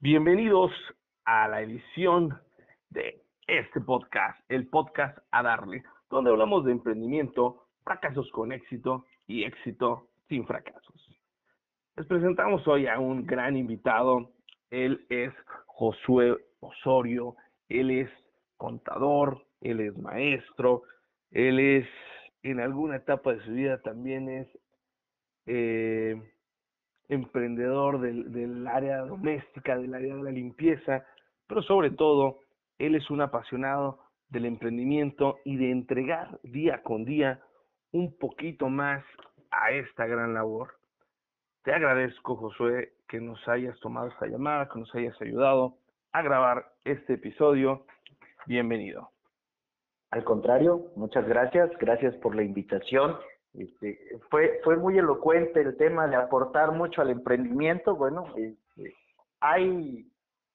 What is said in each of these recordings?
Bienvenidos a la edición de este podcast, el podcast a darle, donde hablamos de emprendimiento, fracasos con éxito y éxito sin fracasos. Les presentamos hoy a un gran invitado. Él es Josué Osorio, él es contador, él es maestro, él es en alguna etapa de su vida también es eh, emprendedor del, del área doméstica, del área de la limpieza, pero sobre todo, él es un apasionado del emprendimiento y de entregar día con día un poquito más a esta gran labor. Te agradezco, Josué, que nos hayas tomado esta llamada, que nos hayas ayudado a grabar este episodio. Bienvenido. Al contrario, muchas gracias, gracias por la invitación este, fue, fue muy elocuente el tema de aportar mucho al emprendimiento. Bueno, este, hay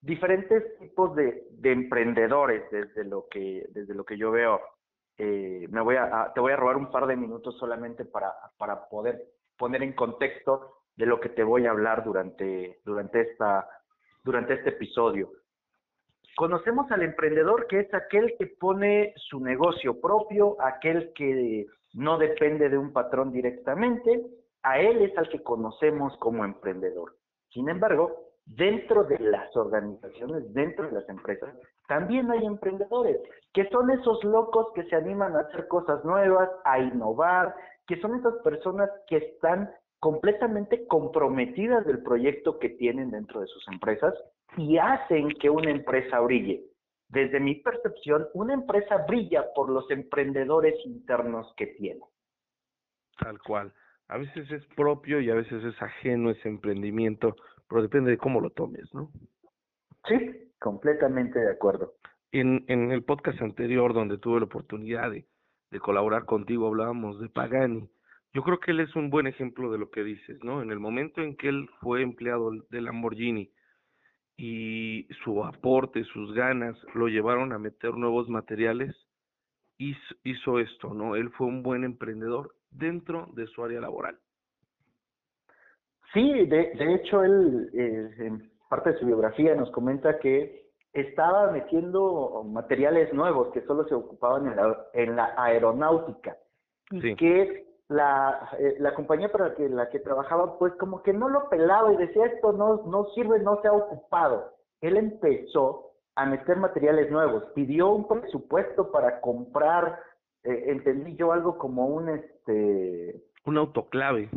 diferentes tipos de, de, emprendedores desde lo que, desde lo que yo veo. Eh, me voy a, te voy a robar un par de minutos solamente para, para poder poner en contexto de lo que te voy a hablar durante, durante, esta, durante este episodio. Conocemos al emprendedor que es aquel que pone su negocio propio, aquel que no depende de un patrón directamente, a él es al que conocemos como emprendedor. Sin embargo, dentro de las organizaciones, dentro de las empresas, también hay emprendedores, que son esos locos que se animan a hacer cosas nuevas, a innovar, que son esas personas que están completamente comprometidas del proyecto que tienen dentro de sus empresas y hacen que una empresa brille. Desde mi percepción, una empresa brilla por los emprendedores internos que tiene. Tal cual. A veces es propio y a veces es ajeno ese emprendimiento, pero depende de cómo lo tomes, ¿no? Sí, completamente de acuerdo. En, en el podcast anterior, donde tuve la oportunidad de, de colaborar contigo, hablábamos de Pagani. Yo creo que él es un buen ejemplo de lo que dices, ¿no? En el momento en que él fue empleado de Lamborghini, y su aporte, sus ganas, lo llevaron a meter nuevos materiales, hizo, hizo esto, ¿no? Él fue un buen emprendedor dentro de su área laboral. Sí, de, de hecho, él eh, en parte de su biografía nos comenta que estaba metiendo materiales nuevos que solo se ocupaban en la, en la aeronáutica y sí. que la, eh, la compañía para la que, la que trabajaba, pues como que no lo pelaba y decía, esto no, no sirve, no se ha ocupado. Él empezó a meter materiales nuevos, pidió un presupuesto para comprar, eh, entendí yo algo como un, este... Un autoclave.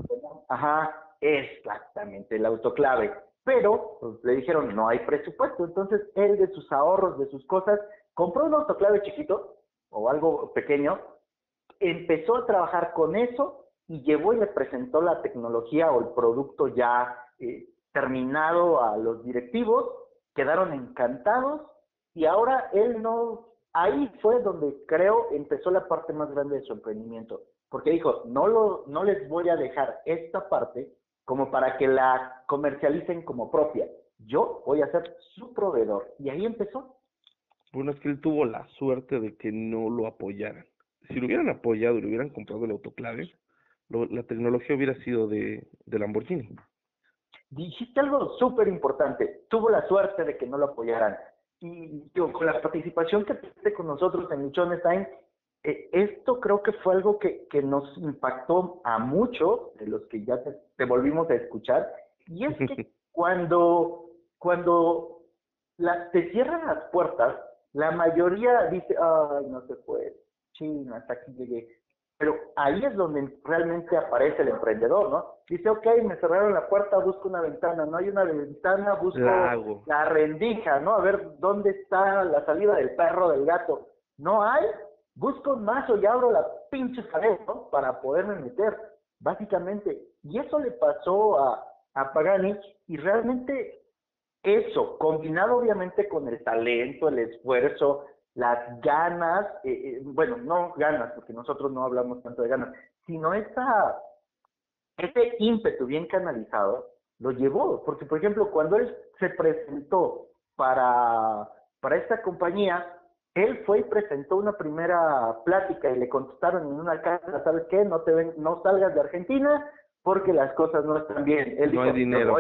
Ajá, exactamente, el autoclave. Pero pues, le dijeron, no hay presupuesto. Entonces él de sus ahorros, de sus cosas, compró un autoclave chiquito o algo pequeño empezó a trabajar con eso y llevó y le presentó la tecnología o el producto ya eh, terminado a los directivos, quedaron encantados y ahora él no, ahí fue donde creo empezó la parte más grande de su emprendimiento, porque dijo, no, lo, no les voy a dejar esta parte como para que la comercialicen como propia, yo voy a ser su proveedor y ahí empezó. Bueno, es que él tuvo la suerte de que no lo apoyaran si lo hubieran apoyado y lo hubieran comprado el autoclave, lo, la tecnología hubiera sido de, de Lamborghini. Dijiste algo súper importante. Tuvo la suerte de que no lo apoyaran. Y digo, con la participación que tuviste con nosotros en Michones Time, eh, esto creo que fue algo que, que nos impactó a muchos de los que ya te, te volvimos a escuchar. Y es que cuando, cuando la, te cierran las puertas, la mayoría dice, ay, no se puede China, hasta aquí llegué. Pero ahí es donde realmente aparece el emprendedor, ¿no? Dice, ok, me cerraron la puerta, busco una ventana, no hay una ventana, busco Lago. la rendija, ¿no? A ver dónde está la salida del perro, del gato. No hay, busco un mazo y abro la pinche pared, ¿no? Para poderme meter, básicamente. Y eso le pasó a, a Pagani y realmente eso, combinado obviamente con el talento, el esfuerzo, las ganas, eh, eh, bueno, no ganas, porque nosotros no hablamos tanto de ganas, sino esa, ese ímpetu bien canalizado lo llevó, porque por ejemplo, cuando él se presentó para, para esta compañía, él fue y presentó una primera plática y le contestaron en una casa, ¿sabes qué? No te ven, no salgas de Argentina porque las cosas no están bien. Él no dijo, hay dinero.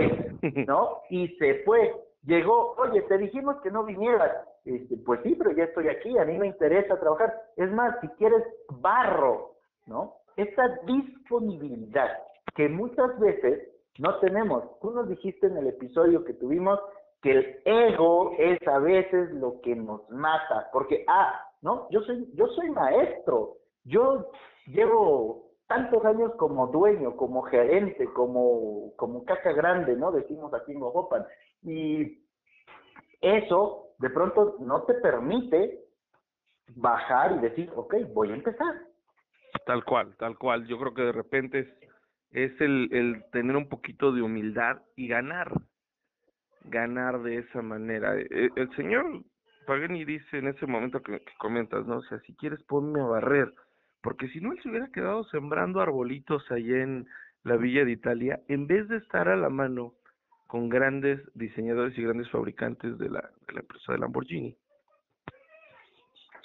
¿no? Y se fue. Llegó, oye, te dijimos que no vinieras. Este, pues sí, pero ya estoy aquí, a mí me interesa trabajar. Es más, si quieres barro, ¿no? Esta disponibilidad que muchas veces no tenemos. Tú nos dijiste en el episodio que tuvimos que el ego es a veces lo que nos mata, porque, ah, ¿no? Yo soy, yo soy maestro, yo llevo tantos años como dueño, como gerente, como, como caca grande, ¿no? Decimos aquí en Ojopan. Y eso de pronto no te permite bajar y decir, ok, voy a empezar. Tal cual, tal cual. Yo creo que de repente es, es el, el tener un poquito de humildad y ganar, ganar de esa manera. El, e, el señor Pagani dice en ese momento que, que, comentas, ¿no? O sea, si quieres ponme a barrer, porque si no él se hubiera quedado sembrando arbolitos allá en la Villa de Italia, en vez de estar a la mano con grandes diseñadores y grandes fabricantes de la, de la empresa de Lamborghini.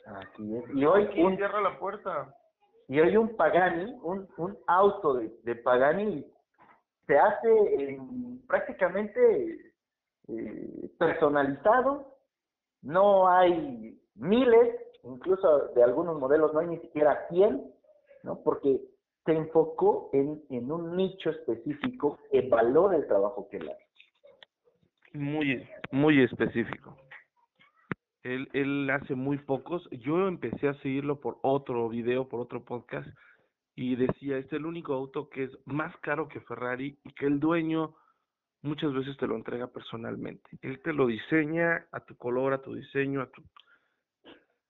Así es. Y hoy un, cierra la puerta. Y hoy un Pagani, un, un auto de, de Pagani se hace prácticamente eh, personalizado. No hay miles, incluso de algunos modelos no hay ni siquiera 100, ¿no? Porque se enfocó en, en un nicho específico que valora el trabajo que él hace muy, muy específico. Él, él hace muy pocos. Yo empecé a seguirlo por otro video, por otro podcast, y decía, es el único auto que es más caro que Ferrari y que el dueño muchas veces te lo entrega personalmente. Él te lo diseña a tu color, a tu diseño, a tu,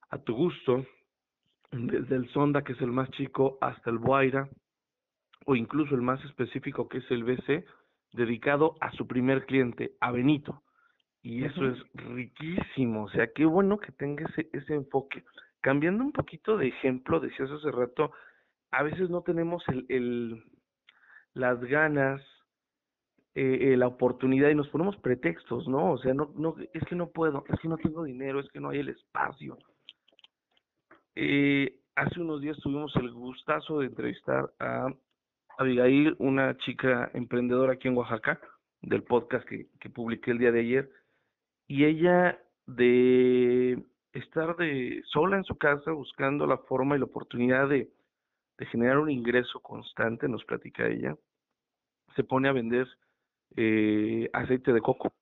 a tu gusto, desde el Sonda, que es el más chico, hasta el Boira, o incluso el más específico, que es el BC, dedicado a su primer cliente, a Benito. Y eso es riquísimo, o sea, qué bueno que tenga ese, ese enfoque. Cambiando un poquito de ejemplo, decías hace rato, a veces no tenemos el, el las ganas, eh, eh, la oportunidad y nos ponemos pretextos, ¿no? O sea, no, no, es que no puedo, es que no tengo dinero, es que no hay el espacio. Eh, hace unos días tuvimos el gustazo de entrevistar a Abigail, una chica emprendedora aquí en Oaxaca, del podcast que, que publiqué el día de ayer, y ella de estar sola en su casa buscando la forma y la oportunidad de, de generar un ingreso constante, nos platica ella, se pone a vender eh, aceite de coco.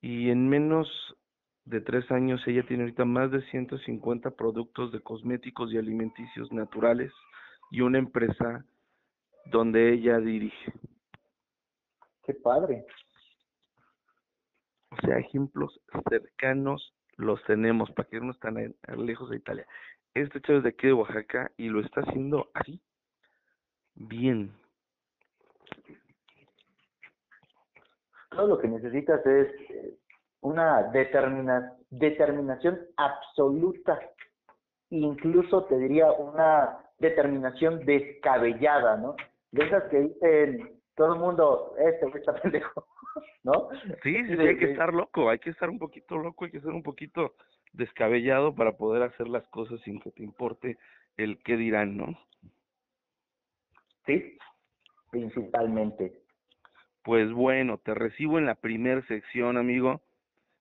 Y en menos de tres años ella tiene ahorita más de 150 productos de cosméticos y alimenticios naturales y una empresa donde ella dirige. Qué padre. O sea, ejemplos cercanos los tenemos, para que no están lejos de Italia. Este chavo es de aquí de Oaxaca y lo está haciendo así, bien. Todo lo que necesitas es eh, una determina, determinación absoluta, incluso te diría una determinación descabellada, ¿no? De esas que dicen todo el mundo, este güey está pendejo, ¿no? Sí, sí, hay que estar loco, hay que estar un poquito loco, hay que ser un poquito descabellado para poder hacer las cosas sin que te importe el qué dirán, ¿no? Sí, principalmente. Pues bueno, te recibo en la primer sección, amigo.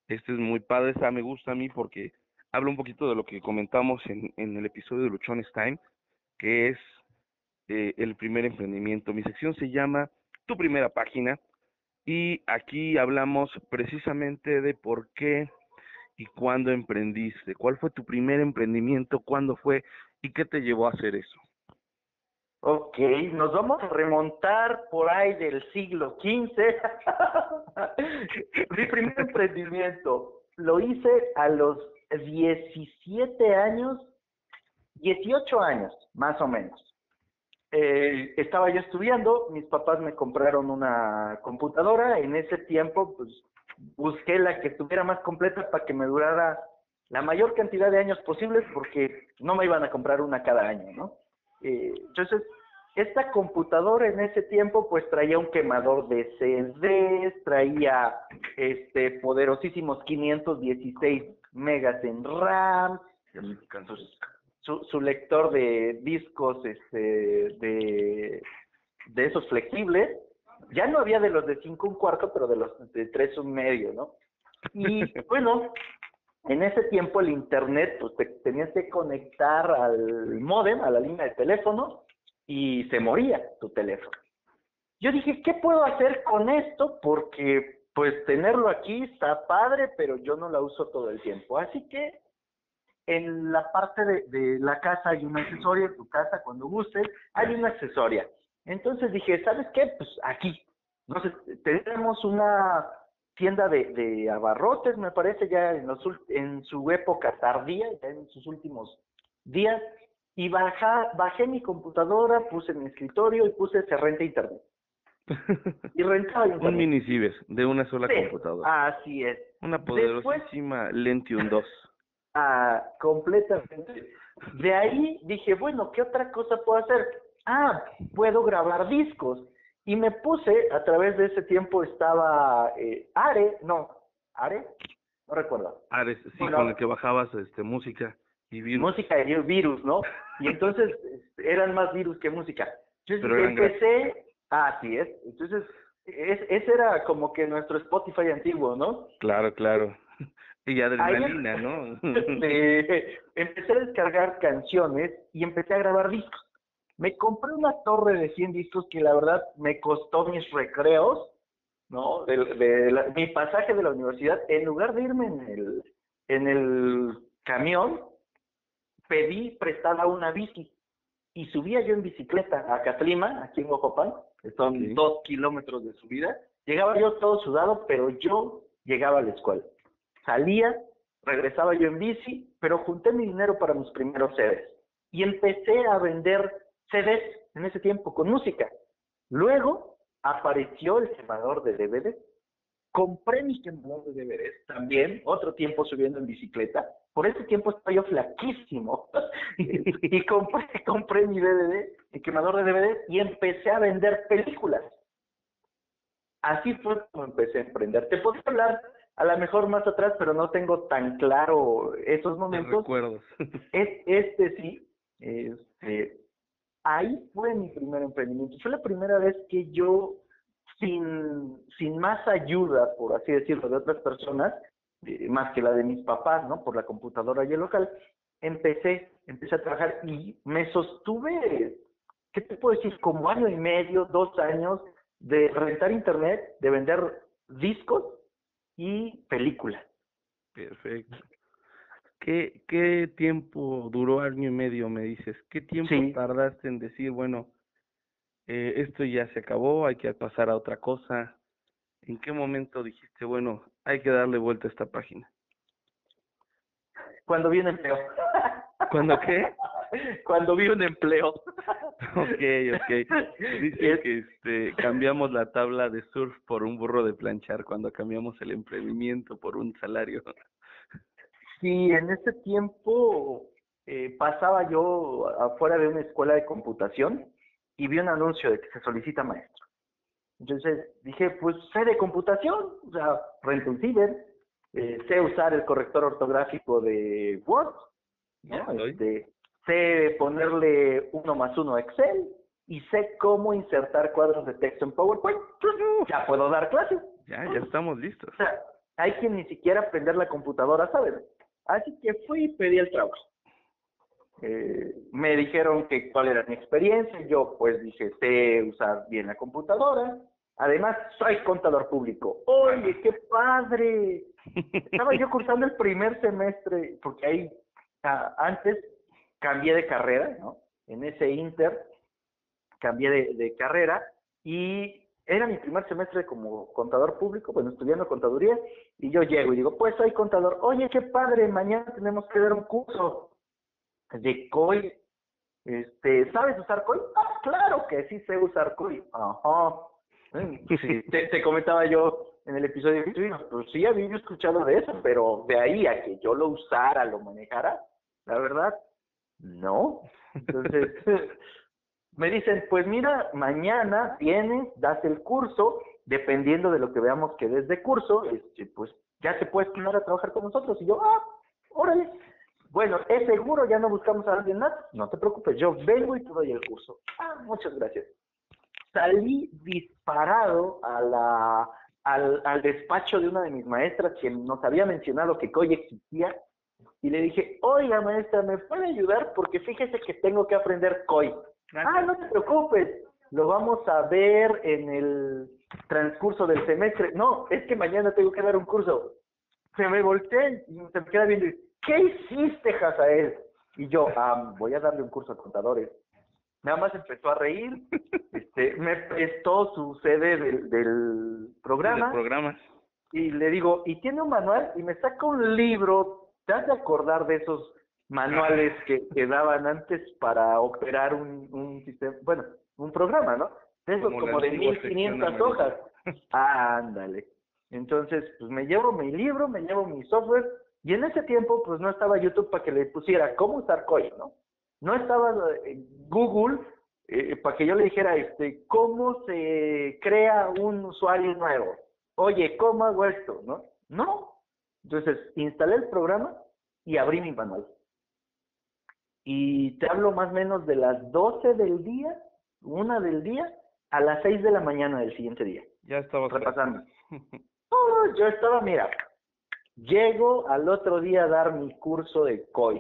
Este es muy padre, esta me gusta a mí porque habla un poquito de lo que comentamos en, en el episodio de Luchones Time, que es eh, el primer emprendimiento. Mi sección se llama Tu primera página y aquí hablamos precisamente de por qué y cuándo emprendiste, cuál fue tu primer emprendimiento, cuándo fue y qué te llevó a hacer eso. Ok, nos vamos a remontar por ahí del siglo XV. Mi primer emprendimiento lo hice a los 17 años, 18 años, más o menos eh, estaba yo estudiando, mis papás me compraron una computadora, en ese tiempo pues busqué la que estuviera más completa para que me durara la mayor cantidad de años posibles porque no me iban a comprar una cada año, ¿no? Eh, entonces, esta computadora en ese tiempo pues traía un quemador de CDs, traía este poderosísimos 516 megas en RAM, su, su lector de discos este, de, de esos flexibles, Ya no había de los de cinco un cuarto, pero de los de tres un medio, ¿no? Y bueno, en ese tiempo el internet, pues te tenías que conectar al modem, a la línea de teléfono, y se moría tu teléfono. Yo dije, ¿qué puedo hacer con esto? Porque pues tenerlo aquí está padre, pero yo no la uso todo el tiempo. Así que en la parte de, la casa hay una accesoria, en tu casa cuando gustes, hay una accesoria. Entonces dije, ¿sabes qué? Pues aquí. Entonces, tenemos una tienda de, abarrotes, me parece, ya en, los, en su época tardía, ya en sus últimos días, y baja, bajé mi computadora, puse mi escritorio y puse se renta internet. y rentaba internet. Un mini de una sola computadora. Así es. Una poderosísima Lentium 2. Ah, completamente. De ahí dije, bueno, ¿qué otra cosa puedo hacer? Ah, puedo grabar discos. Y me puse, a través de ese tiempo estaba eh, Are, no, Are, no recuerdo. Ares, sí, con el que bajabas este, música y virus. Música y virus, ¿no? Y entonces este, eran más virus que música. Entonces empecé, ah, sí es, entonces es, ese era como que nuestro Spotify antiguo, ¿no? Claro, claro. Y adrenalina, ¿no? empecé a descargar canciones y empecé a grabar discos. Me compré una torre de 100 discos que la verdad me costó mis recreos, ¿no? De, mi pasaje de la universidad. En lugar de irme en el, en el camión, pedí prestada una bici y subía yo en bicicleta a Catlima, aquí en Ojopan, que son dos kilómetros de subida. Llegaba yo todo sudado, pero yo llegaba a la escuela. Salía, regresaba yo en bici, pero junté mi dinero para mis primeros CDs. Y empecé a vender CDs en ese tiempo con música. Luego apareció el quemador de DVD. Compré mi quemador de DVDs también, otro tiempo subiendo en bicicleta. Por ese tiempo estaba yo flaquísimo. y compré, mi DVD, mi quemador de DVD, y empecé a vender películas. Así fue como empecé a emprender. Te puedo hablar a lo mejor más atrás, pero no tengo tan claro esos momentos. Recuerdos. este sí, este, ahí fue mi primer emprendimiento. Fue la primera vez que yo, sin, sin más ayuda, por así decirlo, de otras personas, eh, más que la de mis papás, ¿no? Por la computadora y el local, empecé, empecé a trabajar y me sostuve, ¿qué te puedo decir? Como año y medio, dos años de rentar internet, de vender discos y películas. Perfecto. ¿Qué, ¿Qué tiempo duró año y medio, me dices? ¿Qué tiempo tardaste en decir, bueno, eh, esto ya se acabó, hay que pasar a otra cosa? ¿En qué momento dijiste, bueno, hay que darle vuelta a esta página? Cuando vi un empleo. ¿Cuándo qué? Cuando vi un empleo. ok, ok. Dice que este, cambiamos la tabla de surf por un burro de planchar cuando cambiamos el emprendimiento por un salario. Sí, en ese tiempo eh, pasaba yo afuera de una escuela de computación y vi un anuncio de que se solicita maestro. Entonces dije, pues sé de computación, o sea, rento un ciber, eh, sé usar el corrector ortográfico de Word, ¿no? Este, sé ponerle uno más uno a Excel y sé cómo insertar cuadros de texto en PowerPoint. Ya puedo dar clases. Ya, ya estamos listos. O sea, hay quien ni siquiera aprender la computadora sabe. Así que fui y pedí el trabajo. Eh, me dijeron que cuál era mi experiencia, yo pues dije, sé usar bien la computadora, además soy contador público. Oye, qué padre. Estaba yo cursando el primer semestre, porque ahí antes cambié de carrera, ¿no? En ese inter cambié de, de carrera y era mi primer semestre como contador público, bueno, estudiando contaduría, y yo llego y digo, pues soy contador, oye, qué padre, mañana tenemos que dar un curso de COI. Este, ¿Sabes usar COI? Ah, claro que sí sé usar COI. Ajá. Sí, te, comentaba yo en el episodio, pues sí había escuchado de eso, pero de ahí a que yo lo usara, lo manejara, la verdad, no. Entonces, me dicen, pues mira, mañana vienes, das el curso, dependiendo de lo que veamos que des de curso, este, pues ya te puedes poner a trabajar con nosotros. Y yo, ah, órale. Bueno, ¿es seguro? ¿Ya no buscamos a alguien más? No te preocupes, yo vengo y te doy el curso. Ah, muchas gracias. salí disparado a la, al, al despacho de una de mis maestras que nos había mencionado que COI existía y le dije, oiga maestra, ¿me puede ayudar? Porque fíjese que tengo que aprender COI. Ah, no te preocupes, lo vamos a ver en el transcurso del semestre. No, es que mañana tengo que dar un curso. Se me volteé y se me queda viendo. ¿Qué hiciste, Jazael? Y yo, ah, voy a darle un curso a contadores. Nada más empezó a reír, este, me prestó su sede del, del programa. programa. Y le digo, ¿y tiene un manual? Y me saca un libro. ¿Te has de acordar de esos manuales que, que daban antes para operar un, un sistema? Bueno, un programa, ¿no? De esos como, de 1500 hojas. Ah, ándale. Entonces, pues me llevo mi libro, me llevo mi software, y en ese tiempo, pues no estaba YouTube para que le pusiera cómo usar COI, ¿no? No estaba eh, Google eh, para que yo le dijera, este, cómo se crea un usuario nuevo. Oye, ¿cómo hago esto? ¿No? No. Entonces, instalé el programa y abrí mi manual. Y te hablo más o menos de las 12 del día, una del día, a las 6 de la mañana del siguiente día. Ya estaba repasando. oh, yo estaba, mira, llego al otro día a dar mi curso de COI.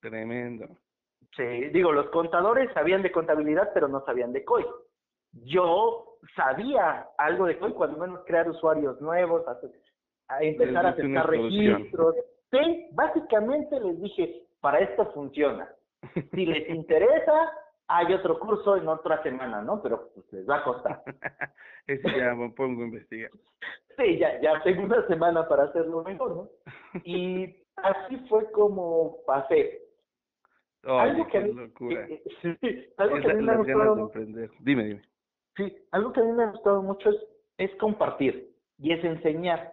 Tremendo. Sí, digo, los contadores sabían de contabilidad, pero no sabían de COI. Yo sabía algo de COI, cuando menos crear usuarios nuevos, a, empezar a aceptar registros. Sí, básicamente les dije, para esto funciona. Si les interesa, hay otro curso en otra semana, ¿no? Pero pues, les va a costar. Eso ya me pongo a investigar. Sí, ya, ya tengo una semana para hacerlo mejor, ¿no? Y así fue como pasé algo que a mí, locura. algo que a mí me ha gustado, Dime, dime. Sí, algo que a mí me ha gustado mucho es, es compartir y es enseñar.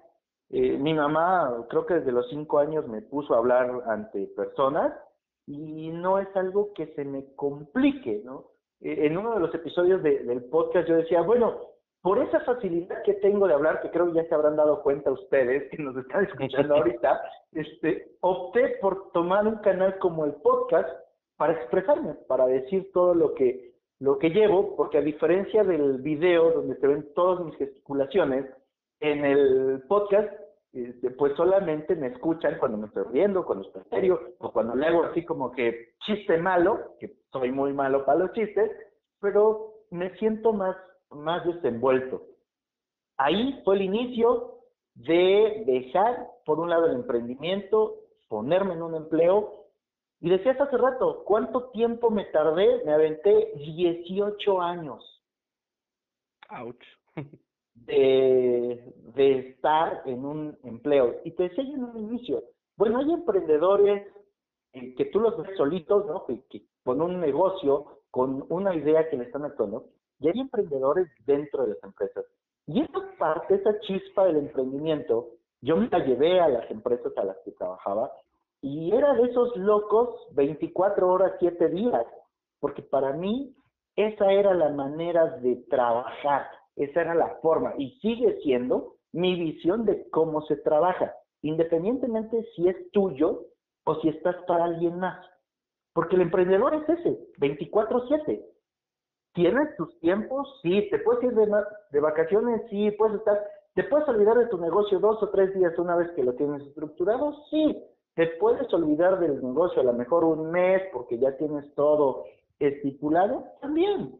Eh, mi mamá, creo que desde los cinco años me puso a hablar ante personas y no es algo que se me complique, ¿no? Eh, en uno de los episodios de, del podcast yo decía, bueno, por esa facilidad que tengo de hablar, que creo que ya se habrán dado cuenta ustedes que nos están escuchando ahorita, este, opté por tomar un canal como el podcast para expresarme, para decir todo lo que, lo que llevo, porque a diferencia del video donde se ven todas mis gesticulaciones, en el podcast, este, pues solamente me escuchan cuando me estoy riendo, cuando estoy serio, o cuando le hago así como que chiste malo, que soy muy malo para los chistes, pero me siento más más desenvuelto. Ahí fue el inicio de dejar, por un lado, el emprendimiento, ponerme en un empleo. Y decías hace rato, ¿cuánto tiempo me tardé? Me aventé 18 años. Ouch. De, de estar en un empleo. Y te decía en un inicio, bueno, hay emprendedores eh, que tú los ves solitos, ¿no? Que, que, con un negocio, con una idea que le están actuando, y hay emprendedores dentro de las empresas. Y esa parte, esa chispa del emprendimiento, yo me la llevé a las empresas a las que trabajaba y era de esos locos 24 horas, 7 días, porque para mí esa era la manera de trabajar, esa era la forma. Y sigue siendo mi visión de cómo se trabaja, independientemente si es tuyo o si estás para alguien más. Porque el emprendedor es ese, 24/7 tienes tus tiempos, sí, te puedes ir de, de vacaciones, sí, puedes estar, te puedes olvidar de tu negocio dos o tres días una vez que lo tienes estructurado, sí, te puedes olvidar del negocio a lo mejor un mes porque ya tienes todo estipulado, también,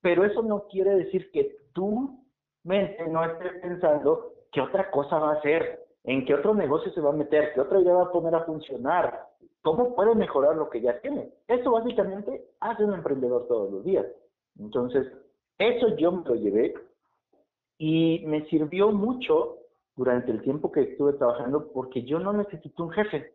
pero eso no quiere decir que tu mente no esté pensando qué otra cosa va a hacer, en qué otro negocio se va a meter, qué otra idea va a poner a funcionar, cómo puede mejorar lo que ya tiene. Eso básicamente hace un emprendedor todos los días. Entonces, eso yo me lo llevé y me sirvió mucho durante el tiempo que estuve trabajando porque yo no necesito un jefe.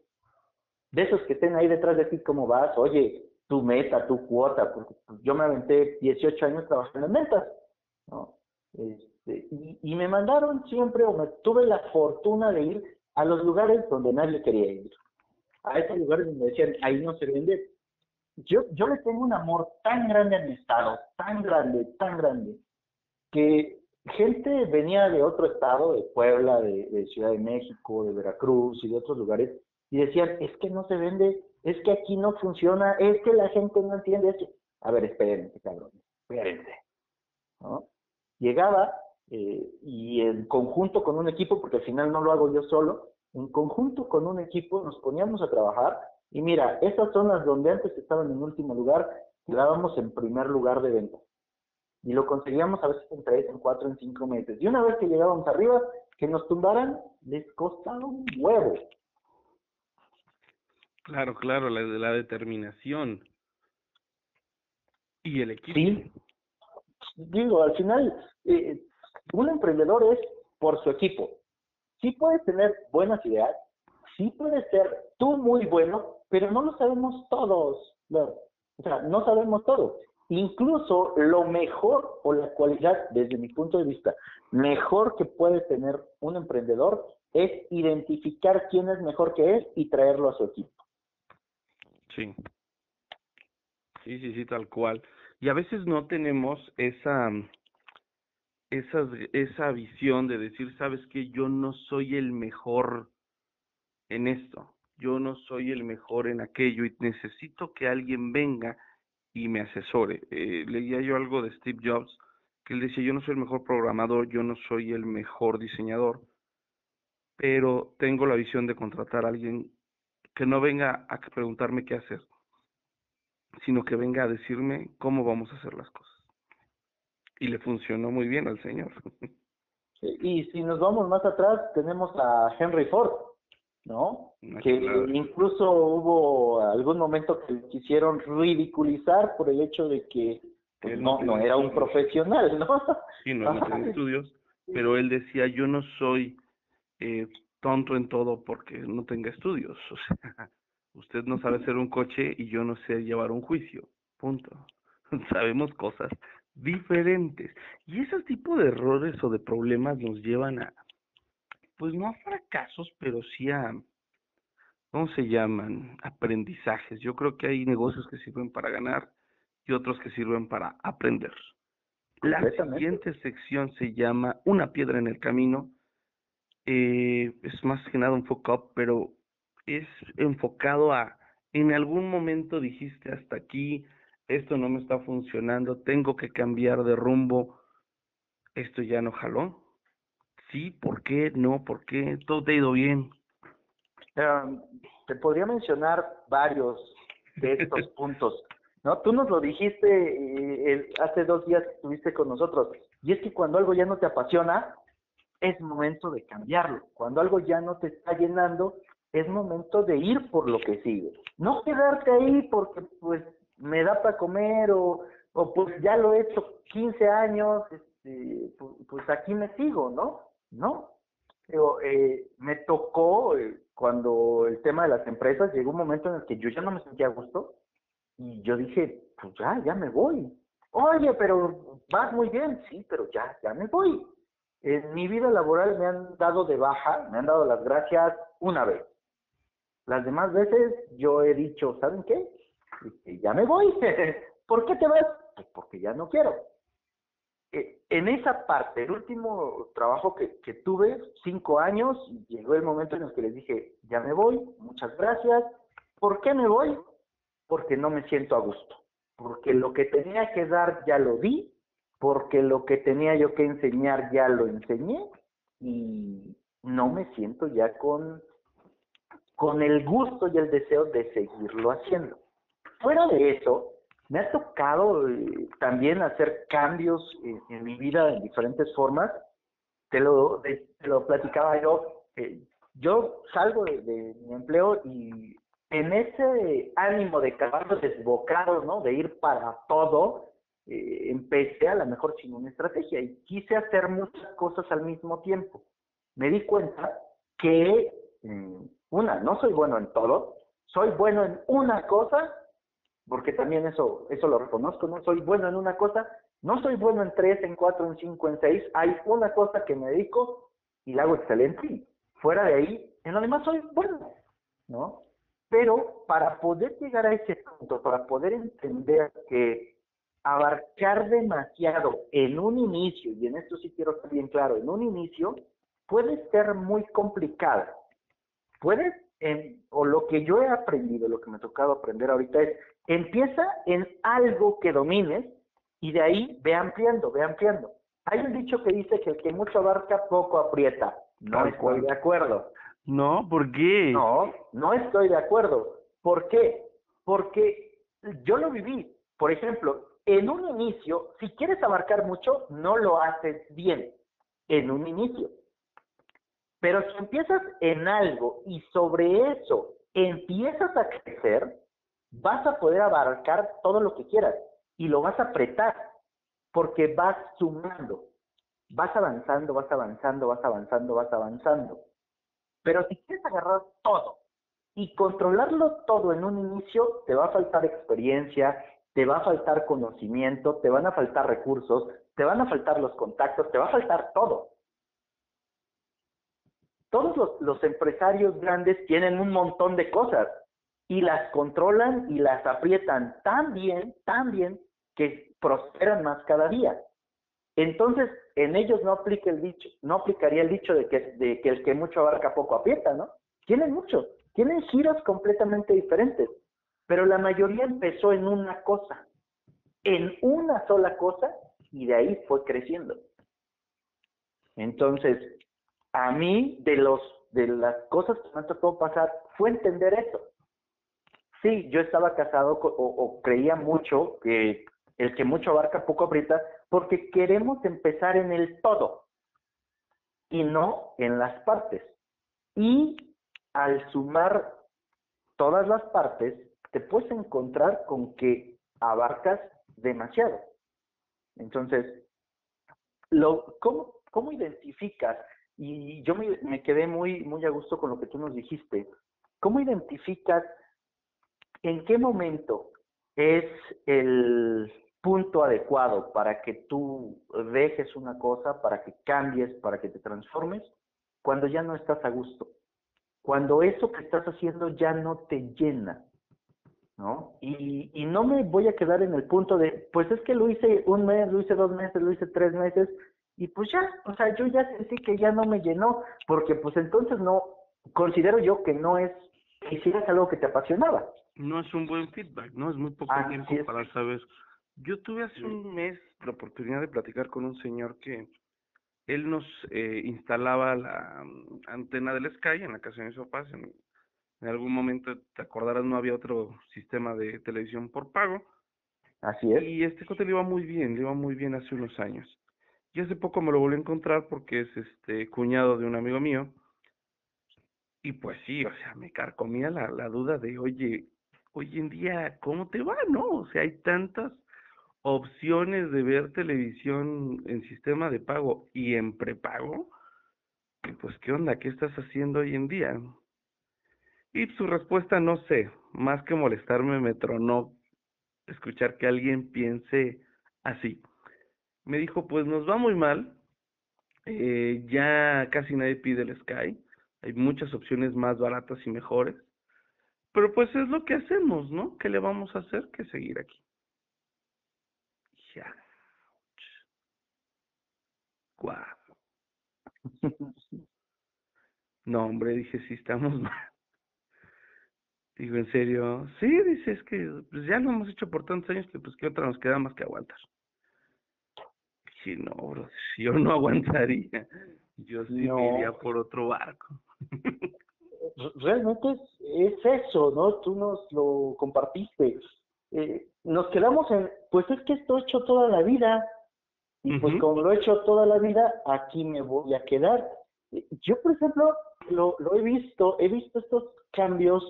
De esos que estén ahí detrás de ti, ¿cómo vas? Oye, tu meta, tu cuota, porque pues, yo me aventé 18 años trabajando en ventas, ¿no? Este, y, y, me mandaron siempre, o me tuve la fortuna de ir a los lugares donde nadie quería ir. A esos lugares donde decían, ahí no se vende, yo, yo le tengo un amor tan grande a mi estado, tan grande, tan grande, que gente venía de otro estado, de Puebla, de, Ciudad de México, de Veracruz y de otros lugares, y decían, es que no se vende, es que aquí no funciona, es que la gente no entiende eso. A ver, espérense, cabrón, espérense. ¿no? Llegaba eh, y en conjunto con un equipo, porque al final no lo hago yo solo, en conjunto con un equipo nos poníamos a trabajar y mira, esas zonas donde antes estaban en último lugar, quedábamos en primer lugar de venta. Y lo conseguíamos a veces en tres, en cuatro, en cinco meses. Y una vez que llegábamos arriba, que nos tumbaran, les costaba un huevo. Claro, claro, la, la determinación. Y el equipo. Sí. Digo, al final, eh, un emprendedor es por su equipo. Sí puedes tener buenas ideas, sí puedes ser tú muy bueno, pero no lo sabemos todos. O sea, no sabemos todo. Incluso lo mejor o la cualidad, desde mi punto de vista, mejor que puede tener un emprendedor es identificar quién es mejor que él y traerlo a su equipo. Sí. Sí, sí, sí, tal cual. Y a veces no tenemos esa, esa, esa visión de decir, sabes que yo no soy el mejor en esto, yo no soy el mejor en aquello y necesito que alguien venga y me asesore. Eh, leía yo algo de Steve Jobs que él decía, yo no soy el mejor programador, yo no soy el mejor diseñador, pero tengo la visión de contratar a alguien que no venga a preguntarme qué hacer, sino que venga a decirme cómo vamos a hacer las cosas. Y le funcionó muy bien al señor. Y si nos vamos más atrás, tenemos a Henry Ford, ¿no? Ah, que incluso hubo algún momento que quisieron ridiculizar por el hecho de que pues, no, no, era un profesional, ¿no? Sí, no, no tenía estudios, pero él decía, yo no soy eh, tonto en todo porque no tenga estudios. O sea, usted no sabe hacer un coche y yo no sé llevar un juicio. Punto. Sabemos cosas diferentes. Y ese tipo de errores o de problemas nos llevan a, pues no a fracasos, pero sí a, ¿cómo se llaman? Aprendizajes. Yo creo que hay negocios que sirven para ganar y otros que sirven para aprender. La siguiente sección se llama Una piedra en el camino eh, es más que nada un fuck up, pero es enfocado a, en algún momento dijiste hasta aquí, esto no me está funcionando, tengo que cambiar de rumbo, esto ya no jaló. Sí, ¿por qué? No, ¿por qué? Todo te ha ido bien. Te podría mencionar varios de estos puntos. ¿no? Tú nos lo dijiste eh, hace dos días que estuviste con nosotros. Y es que cuando algo ya no te apasiona, es momento de cambiarlo. Cuando algo ya no te está llenando, es momento de ir por lo que sigue. No quedarte ahí porque pues me da para comer o, o pues ya lo he hecho 15 años, este, pues, pues, aquí me sigo, ¿no? No. Pero eh, me tocó eh, cuando el tema de las empresas llegó un momento en el que yo ya no me sentía a gusto y yo dije, pues ya, ya me voy. Oye, pero vas muy bien, sí, pero ya, ya me voy. En mi vida laboral me han dado de baja, me han dado las gracias una vez. Las demás veces yo he dicho, ¿saben qué? Ya me voy. ¿Por qué te vas? Pues porque ya no quiero. Eh, en esa parte, el último trabajo que, que tuve, cinco años, llegó el momento en el que les dije, ya me voy, muchas gracias. ¿Por qué me voy? Porque no me siento a gusto. Porque lo que tenía que dar ya lo di porque lo que tenía yo que enseñar ya lo enseñé y no me siento ya con, con el gusto y el deseo de seguirlo haciendo. Fuera de eso, me ha tocado eh, también hacer cambios en, mi vida en diferentes formas. Te lo, te lo platicaba yo. Eh, yo salgo de, mi empleo y en ese ánimo de acabar desbocado, ¿no? De ir para todo, eh, empecé a lo mejor sin una estrategia y quise hacer muchas cosas al mismo tiempo. Me di cuenta que, mm, una, no soy bueno en todo, soy bueno en una cosa, porque también eso, eso lo reconozco, no soy bueno en una cosa, no soy bueno en tres, en cuatro, en cinco, en seis, hay una cosa que me dedico y la hago excelente y fuera de ahí, en lo demás soy bueno, ¿no? Pero para poder llegar a ese punto, para poder entender que abarcar demasiado en un inicio, y en esto sí quiero ser bien claro, en un inicio puede ser muy complicado. Puedes, o lo que yo he aprendido, lo que me ha tocado aprender ahorita es, empieza en algo que domines Y de ahí ve ampliando, ve ampliando. Hay un dicho que dice que el que mucho abarca, poco aprieta. No estoy de acuerdo. No, ¿por qué? No, no estoy de acuerdo. ¿Por qué? Porque yo lo viví. Por ejemplo, en un inicio, si quieres abarcar mucho, no lo haces bien. En un inicio. Pero si empiezas en algo y sobre eso empiezas a crecer, vas a poder abarcar todo lo que quieras y lo vas a apretar porque vas sumando, vas avanzando, vas avanzando, vas avanzando, vas avanzando. Pero si quieres agarrar todo y controlarlo todo en un inicio, te va a faltar experiencia, te va a faltar conocimiento, te van a faltar recursos, te van a faltar los contactos, te va a faltar todo. Todos los, empresarios grandes tienen un montón de cosas y las controlan y las aprietan tan bien, tan bien, que prosperan más cada día. Entonces, en ellos no aplica el dicho, no aplicaría el dicho de que, de que el que mucho abarca poco aprieta, ¿no? Tienen mucho, tienen giros completamente diferentes, pero la mayoría empezó en una cosa, en una sola cosa, y de ahí fue creciendo. Entonces, a mí, de los de las cosas que me tocó pasar, fue entender eso. Sí, yo estaba casado o, o creía mucho que el que mucho abarca poco aprieta, porque queremos empezar en el todo y no en las partes. Y al sumar todas las partes, te puedes encontrar con que abarcas demasiado. Entonces, lo, ¿cómo, ¿cómo identificas? Y yo me, me quedé muy, muy a gusto con lo que tú nos dijiste. ¿Cómo identificas en qué momento es el, punto adecuado para que tú dejes una cosa, para que cambies, para que te transformes, cuando ya no estás a gusto, cuando eso que estás haciendo ya no te llena, ¿no? Y, y no me voy a quedar en el punto de, pues es que lo hice un mes, lo hice dos meses, lo hice tres meses, y pues ya, o sea, yo ya sentí que ya no me llenó, porque pues entonces no, considero yo que no es, que hicieras algo que te apasionaba. No es un buen feedback, ¿no? Es muy poco tiempo para saber yo tuve hace un mes la oportunidad de platicar con un señor que él nos eh, instalaba la mm, antena del Sky en la casa de mis papás. En, algún momento, te acordarás, no había otro sistema de televisión por pago. Así es. Y este cote le iba muy bien, le iba muy bien hace unos años. Y hace poco me lo volví a encontrar porque es este cuñado de un amigo mío. Y pues sí, o sea, me carcomía la, la duda de, oye, hoy en día, ¿cómo te va? No, o sea, hay tantas opciones de ver televisión en sistema de pago y en prepago, pues qué onda, qué estás haciendo hoy en día. Y su respuesta no sé, más que molestarme me tronó escuchar que alguien piense así. Me dijo, pues nos va muy mal, eh, ya casi nadie pide el Sky, hay muchas opciones más baratas y mejores, pero pues es lo que hacemos, ¿no? ¿Qué le vamos a hacer que seguir aquí? No, hombre, dije, sí, estamos mal. Digo, ¿en serio? Sí, dice, es que pues ya lo hemos hecho por tantos años que pues qué otra nos queda más que aguantar. Dije, no, bro, yo no aguantaría. Yo sí iría por otro barco. Realmente es, es eso, ¿no? Tú nos lo compartiste. Eh, nos quedamos en, pues es que esto he hecho toda la vida, y pues como lo he hecho toda la vida, aquí me voy a quedar. Eh, yo, por ejemplo, lo, lo he visto, he visto estos cambios,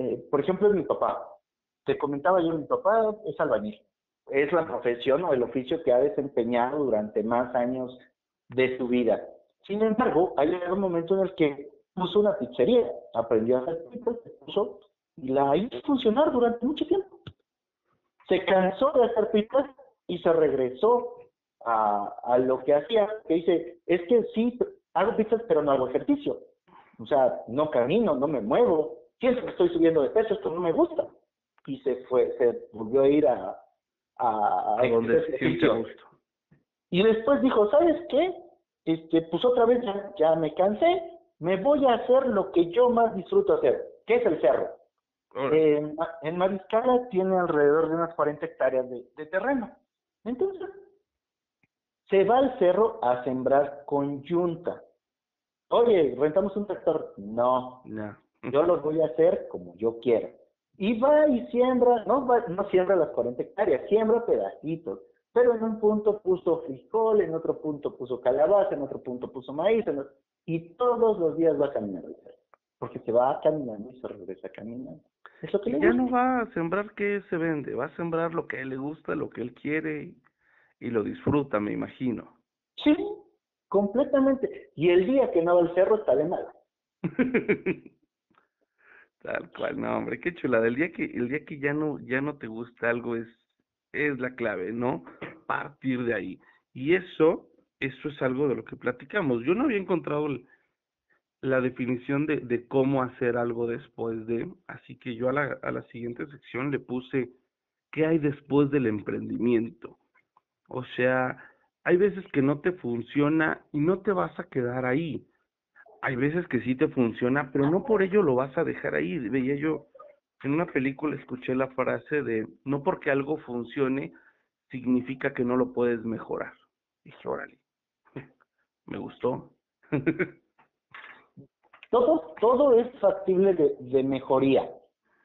eh, por ejemplo, en mi papá. Te comentaba yo, mi papá es albañil. Es la profesión o el oficio que ha desempeñado durante más años de su vida. Sin embargo, hay un momento en el que puso una pizzería, aprendió a hacer pizzas, puso y la hizo funcionar durante mucho tiempo se cansó de hacer pizzas y se regresó a, a lo que hacía, que dice, es que sí, hago pizzas pero no hago ejercicio. O sea, no camino, no me muevo, siento que estoy subiendo de peso, esto no me gusta. Y se fue, se volvió a ir a, a, a donde ejercicio. Y después dijo, ¿sabes qué? Este, pues otra vez ya, ya me cansé, me voy a hacer lo que yo más disfruto hacer, que es el cerro. En, en, Mariscala tiene alrededor de unas 40 hectáreas de, terreno. Entonces, se va al cerro a sembrar con yunta. Oye, rentamos un tractor. No, No. Yo los voy a hacer como yo quiera. Y va y siembra, no, va, no siembra las 40 hectáreas, siembra pedacitos. Pero en un punto puso frijol, en otro punto puso calabaza, en otro punto puso maíz, en otro- y todos los días va caminando. Porque se va caminando y se regresa caminando. Es lo que Y le ya gusta. no va a sembrar que se vende, va a sembrar lo que a él le gusta, lo que él quiere y, y lo disfruta, me imagino. Sí, completamente. Y el día que no va al cerro está de mal. Tal cual, no, hombre, qué chulada. El día que, el día que ya no, ya no te gusta algo es, es la clave, ¿no? Partir de ahí. Y eso, eso es algo de lo que platicamos. Yo no había encontrado la definición de, de cómo hacer algo después de, así que yo a la, a la siguiente sección le puse ¿qué hay después del emprendimiento? O sea, hay veces que no te funciona y no te vas a quedar ahí. Hay veces que sí te funciona, pero no por ello lo vas a dejar ahí. Veía yo en una película escuché la frase de no porque algo funcione significa que no lo puedes mejorar. Dije, órale, me gustó. Todo, todo es factible de, de mejoría.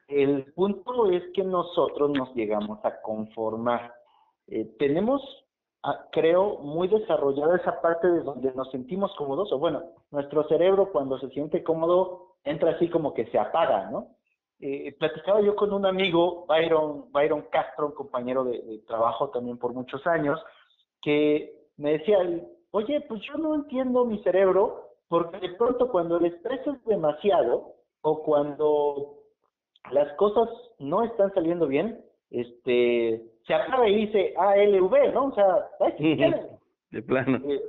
El punto es que nosotros nos llegamos a conformar. Eh, tenemos, creo, muy desarrollada esa parte de donde nos sentimos cómodos, o bueno, nuestro cerebro cuando se siente cómodo entra así como que se apaga, ¿no? Eh, platicaba yo con un amigo, Byron, Byron Castro, un compañero de, de trabajo también por muchos años, que me decía, oye, pues yo no entiendo mi cerebro porque de pronto cuando el estrés es demasiado o cuando las cosas no están saliendo bien, este, se acaba y dice ALV, ¿no? O sea. De plano. Eh,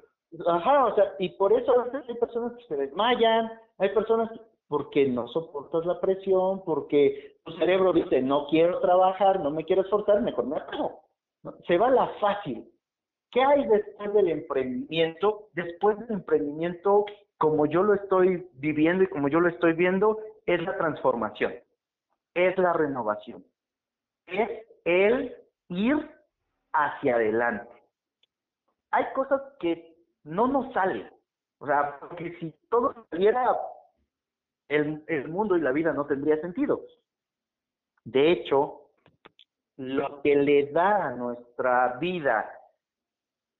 ajá, o sea, y por eso a veces hay personas que se desmayan, hay personas que, porque no soportas la presión, porque tu cerebro dice, no quiero trabajar, no me quiero esforzar, mejor me apago. ¿no? Se va la fácil. ¿Qué hay después del emprendimiento? Después del emprendimiento, como yo lo estoy viviendo y como yo lo estoy viendo, es la transformación, es la renovación, es el ir hacia adelante. Hay cosas que no nos salen. O sea, porque si todo saliera, el, el mundo y la vida no tendría sentido. De hecho, lo que le da a nuestra vida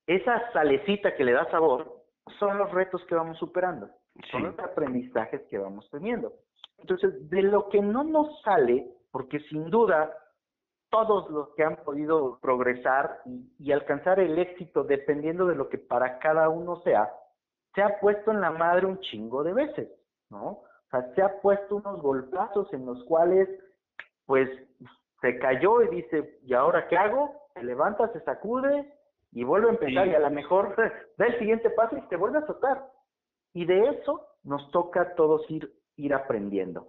esa salecita que le da sabor son los retos que vamos superando, son Sí. los aprendizajes que vamos teniendo. Entonces, de lo que no nos sale, porque sin duda todos los que han podido progresar y, y alcanzar el éxito dependiendo de lo que para cada uno sea, se ha puesto en la madre un chingo de veces, ¿no? O sea, se ha puesto unos golpazos en los cuales, pues, se cayó y dice, ¿y ahora qué hago? Se levanta, se sacude y vuelve a empezar Sí. y a lo mejor da el siguiente paso y se vuelve a soltar. Y de eso nos toca a todos ir, ir aprendiendo.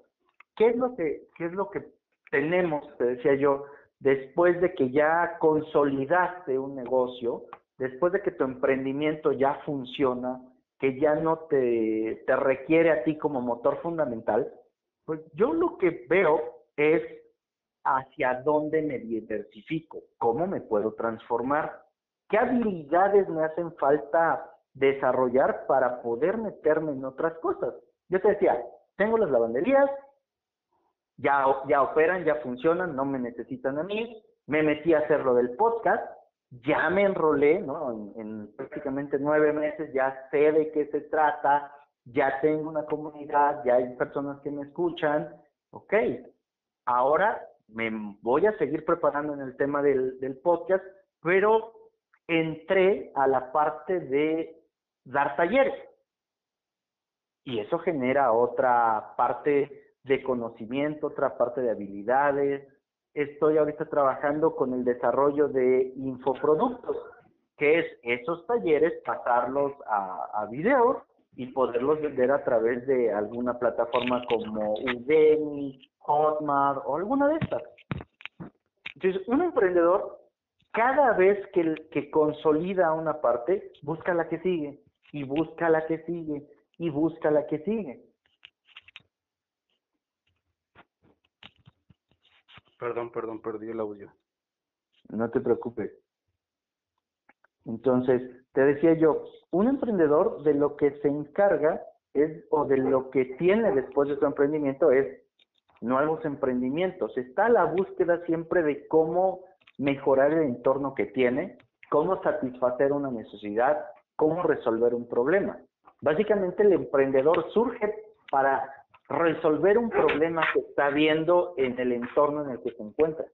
¿Qué es lo que, qué es lo que tenemos, te decía yo, después de que ya consolidaste un negocio, después de que tu emprendimiento ya funciona, que ya no te, te requiere a ti como motor fundamental, pues yo lo que veo es hacia dónde me diversifico, cómo me puedo transformar, qué habilidades me hacen falta desarrollar para poder meterme en otras cosas. Yo te decía, tengo las lavanderías, ya, ya operan, ya funcionan, no me necesitan a mí, me metí a hacer lo del podcast, ya me enrolé, ¿no? En, en prácticamente nueve meses ya sé de qué se trata, ya tengo una comunidad, ya hay personas que me escuchan, ok, ahora me voy a seguir preparando en el tema del, del podcast, pero entré a la parte de dar talleres. Y eso genera otra parte de conocimiento, otra parte de habilidades. Estoy ahorita trabajando con el desarrollo de infoproductos, que es esos talleres pasarlos a, a videos y poderlos vender a través de alguna plataforma como Udemy, Hotmart o alguna de estas. Entonces, un emprendedor, cada vez que, que consolida una parte, busca la que sigue, y busca la que sigue, y busca la que sigue. Perdón, perdón, perdí el audio. No te preocupes. Entonces, te decía yo, un emprendedor de lo que se encarga es, o de lo que tiene después de su emprendimiento es nuevos emprendimientos. Está a la búsqueda siempre de cómo mejorar el entorno que tiene, cómo satisfacer una necesidad, cómo resolver un problema. Básicamente el emprendedor surge para resolver un problema que está viendo en el entorno en el que se encuentra.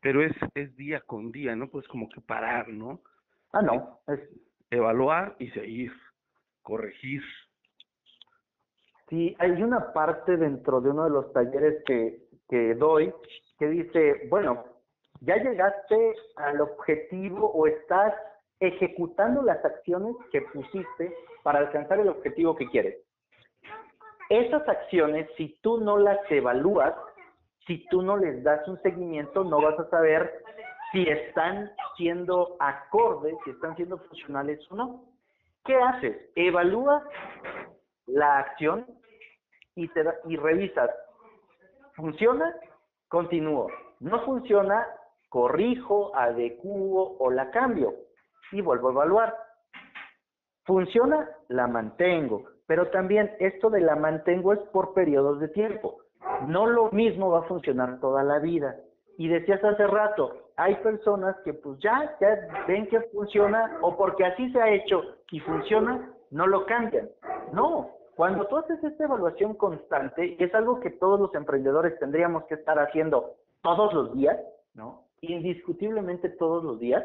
Pero es, es día con día, ¿no? Pues como que parar, ¿no? Ah, no. Es... Evaluar y seguir, corregir. Sí, hay una parte dentro de uno de los talleres que, que doy que dice, bueno, ya llegaste al objetivo o estás ejecutando las acciones que pusiste para alcanzar el objetivo que quieres. Esas acciones, si tú no las evalúas, si tú no les das un seguimiento, no vas a saber si están siendo acordes, si están siendo funcionales o no. ¿Qué haces? Evalúas la acción y, te revisas. ¿Funciona? Continúo. No funciona, corrijo, adecuo o la cambio y vuelvo a evaluar. ¿Funciona? La mantengo. Pero también esto de la mantengo es por periodos de tiempo. No lo mismo va a funcionar toda la vida. Y decías hace rato, hay personas que pues ya, ya ven que funciona o porque así se ha hecho y funciona, no lo cambian. No, cuando tú haces esta evaluación constante, y es algo que todos los emprendedores tendríamos que estar haciendo todos los días, ¿no? Indiscutiblemente todos los días,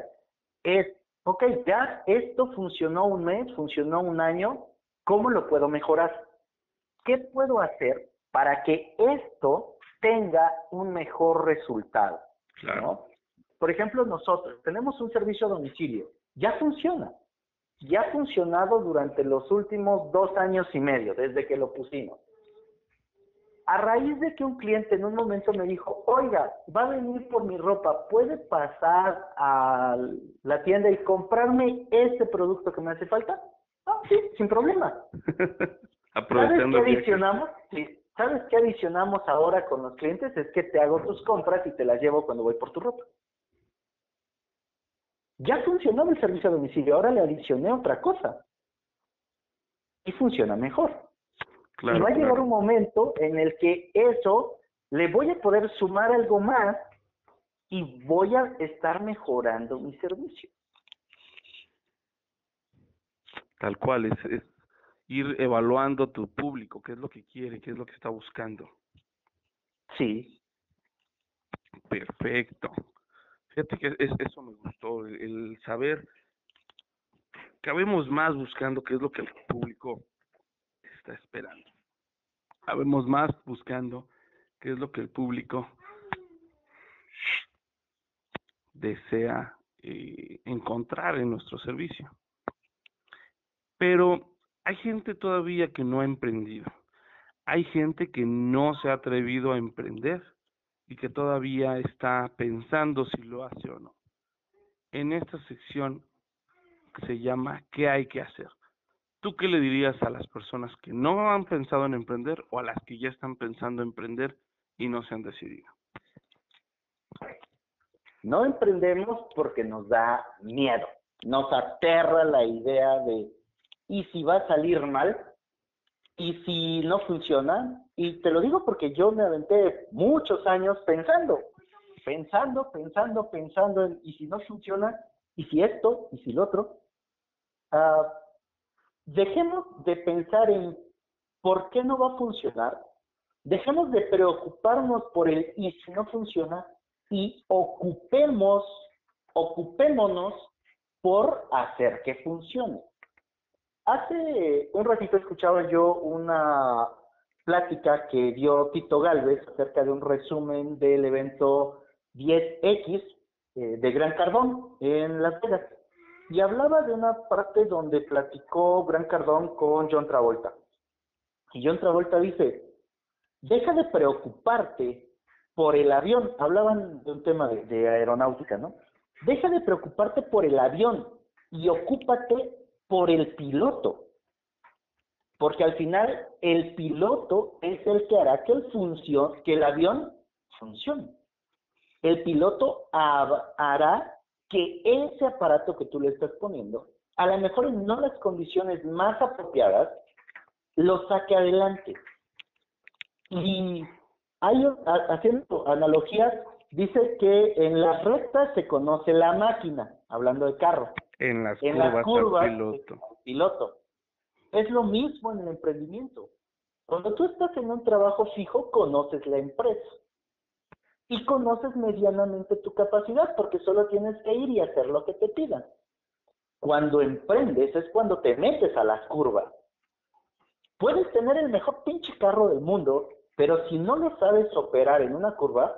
es, ok, ya esto funcionó un mes, funcionó un año, ¿cómo lo puedo mejorar? ¿Qué puedo hacer para que esto tenga un mejor resultado? Claro. Por ejemplo, nosotros tenemos un servicio a domicilio, ya funciona, ya ha funcionado durante los últimos dos años y medio, desde que lo pusimos. A raíz de que un cliente en un momento me dijo, oiga, va a venir por mi ropa, ¿puede pasar a la tienda y comprarme este producto que me hace falta? Ah, sí, sin problema. Aprovechando ¿Sabes qué adicionamos? Sí. ¿Sabes qué adicionamos ahora con los clientes? Es que te hago tus compras y te las llevo cuando voy por tu ropa. Ya funcionaba el servicio a domicilio, ahora le adicioné otra cosa. Y funciona mejor. Claro, y va a llegar claro. un momento en el que eso le voy a poder sumar algo más y voy a estar mejorando mi servicio. Tal cual, es, es ir evaluando tu público, qué es lo que quiere, qué es lo que está buscando. Sí, Perfecto. Fíjate que es, eso me gustó, el, el saber que habemos más buscando qué es lo que el público esperando. Habemos más buscando qué es lo que el público desea eh, encontrar en nuestro servicio. Pero hay gente todavía que no ha emprendido. Hay gente que no se ha atrevido a emprender y que todavía está pensando si lo hace o no. En esta sección se llama ¿Qué hay que hacer? ¿Tú qué le dirías a las personas que no han pensado en emprender o a las que ya están pensando en emprender y no se han decidido? no emprendemos porque nos da miedo, nos aterra la idea de, ¿y si va a salir mal? ¿Y si no funciona? Y te lo digo porque yo me aventé muchos años pensando, pensando, pensando, pensando en, ¿y si no funciona? ¿Y si esto? ¿Y si lo otro? Ah, dejemos de pensar en por qué no va a funcionar. Dejemos de preocuparnos por el y si no funciona y ocupemos, ocupémonos por hacer que funcione. Hace un ratito escuchaba yo una plática que dio Tito Galvez acerca de un resumen del evento 10X eh, de Gran Cardón en Las Vegas. Y hablaba de una parte donde platicó Gran Cardón con John Travolta. Y John Travolta dice, deja de preocuparte por el avión. Hablaban de un tema de, aeronáutica, ¿no? Deja de preocuparte por el avión y ocúpate por el piloto. porque al final el piloto es el que hará que el, que el avión funcione. El piloto hará que ese aparato que tú le estás poniendo, a lo mejor en no las condiciones más apropiadas, lo saque adelante. Y hay, haciendo analogías, dice que en las rectas se conoce la máquina, hablando de carro. En las curvas, el piloto. piloto. Es lo mismo en el emprendimiento. Cuando tú estás en un trabajo fijo, conoces la empresa y conoces medianamente tu capacidad porque solo tienes que ir y hacer lo que te pidan. Cuando emprendes es cuando te metes a las curvas. Puedes tener el mejor pinche carro del mundo, pero si no lo sabes operar en una curva,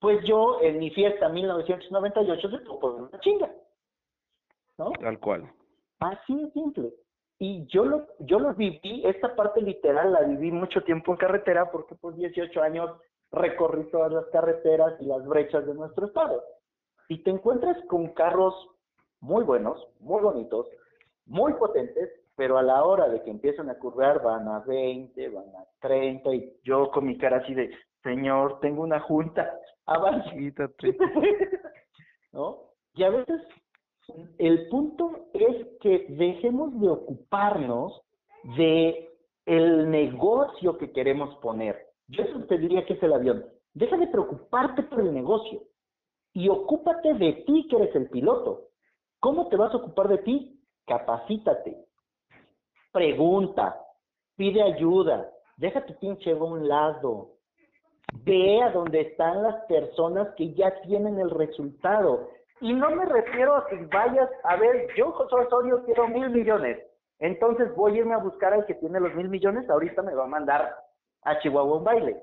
pues yo en mi fiesta 1998 se por una chinga. ¿No? Tal cual. Así de simple. Y yo lo, yo lo viví, esta parte literal la viví mucho tiempo en carretera porque pues 18 años recorrí todas las carreteras y las brechas de nuestro estado. Y te encuentras con carros muy buenos, muy bonitos, muy potentes, pero a la hora de que empiezan a curvar van a 20, van a 30 y yo con mi cara así de, señor, tengo una junta, avance. ¿No? Y a veces el punto es que dejemos de ocuparnos de el negocio que queremos poner. Yo eso te diría que es el avión. Deja de preocuparte por el negocio y ocúpate de ti que eres el piloto. ¿Cómo te vas a ocupar de ti? Capacítate. Pregunta, pide ayuda, deja tu pinche a un lado. Ve a donde están las personas que ya tienen el resultado. Y no me refiero a que vayas a ver, yo José Osorio quiero mil millones. Entonces voy a irme a buscar al que tiene los mil millones, ahorita me va a mandar a Chihuahua un baile.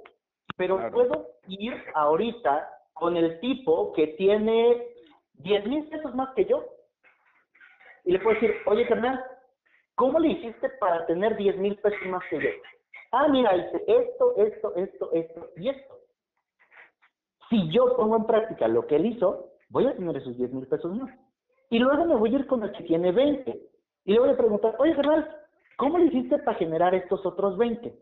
Pero puedo ir ahorita con el tipo que tiene 10 mil pesos más que yo. Y le puedo decir, oye, carnal, ¿cómo le hiciste para tener 10 mil pesos más que yo? Ah, mira, dice esto, esto, esto, esto y esto. Si yo pongo en práctica lo que él hizo, voy a tener esos 10 mil pesos más. Y luego me voy a ir con el que tiene 20. Y le voy a preguntar, oye, carnal, ¿cómo le hiciste para generar estos otros 20?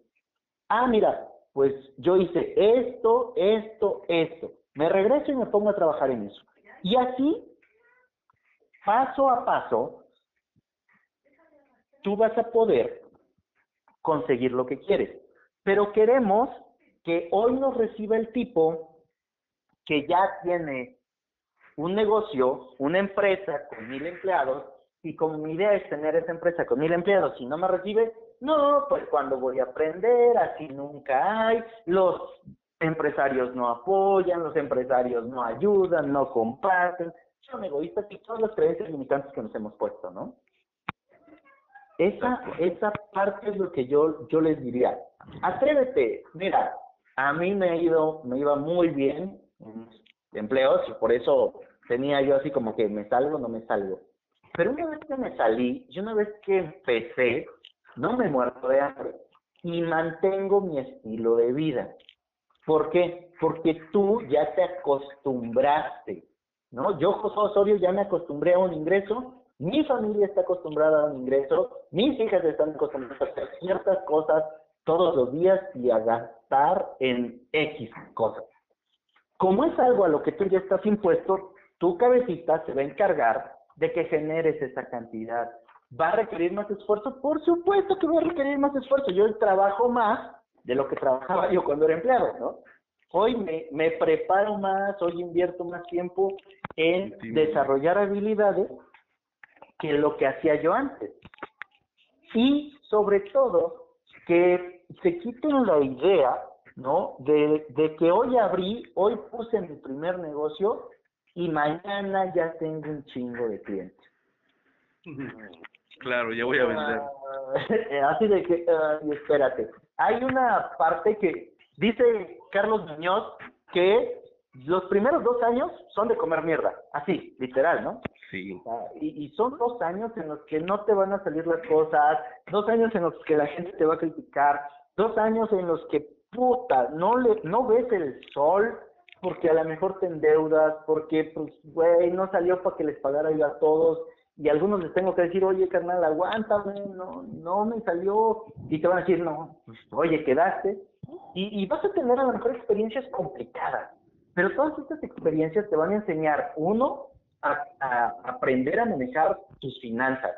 Ah, mira, pues yo hice esto, esto, esto. Me regreso y me pongo a trabajar en eso. Y así, paso a paso, tú vas a poder conseguir lo que quieres. Pero queremos que hoy nos reciba el tipo que ya tiene un negocio, una empresa con mil empleados, y como mi idea es tener esa empresa con mil empleados, si no me recibe, no, pues cuando voy a aprender, así nunca hay, los empresarios no apoyan, los empresarios no ayudan, no comparten, son egoístas y todas las creencias limitantes que nos hemos puesto, ¿no? Esa, esa parte es lo que yo, yo les diría. Atrévete, mira, a mí me ha ido, me iba muy bien en empleos y por eso tenía yo así como que me salgo, no me salgo. Pero una vez que me salí y una vez que empecé, no me muerto de hambre y mantengo mi estilo de vida. ¿Por qué? Porque tú ya te acostumbraste, ¿no? Yo, José Osorio, ya me acostumbré a un ingreso, mi familia está acostumbrada a un ingreso, mis hijas están acostumbradas a hacer ciertas cosas todos los días y a gastar en X cosas. Como es algo a lo que tú ya estás impuesto, tu cabecita se va a encargar de que generes esa cantidad. ¿Va a requerir más esfuerzo? Por supuesto que va a requerir más esfuerzo. Yo trabajo más de lo que trabajaba yo cuando era empleado, ¿no? Hoy me, me preparo más, hoy invierto más tiempo en desarrollar habilidades que lo que hacía yo antes. Y sobre todo, que se quiten la idea, ¿no? De, de que hoy abrí, hoy puse mi primer negocio y mañana ya tengo un chingo de clientes. Claro, ya voy a vender. Ah, así de que, espérate. Hay una parte que dice Carlos Muñoz que los primeros dos años son de comer mierda, así, literal, ¿no? Sí. y, y, son dos años en los que no te van a salir las cosas, dos años en los que la gente te va a criticar, dos años en los que, puta, no, le, no ves el sol porque a lo mejor te endeudas, porque, pues, güey, no salió para que les pagara yo a todos y algunos les tengo que decir, oye, carnal, aguántame, no, no me salió, y te van a decir, no, pues, oye, quedaste, y, y vas a tener a lo mejor experiencias complicadas, pero todas estas experiencias te van a enseñar, uno, a, a aprender a manejar tus finanzas,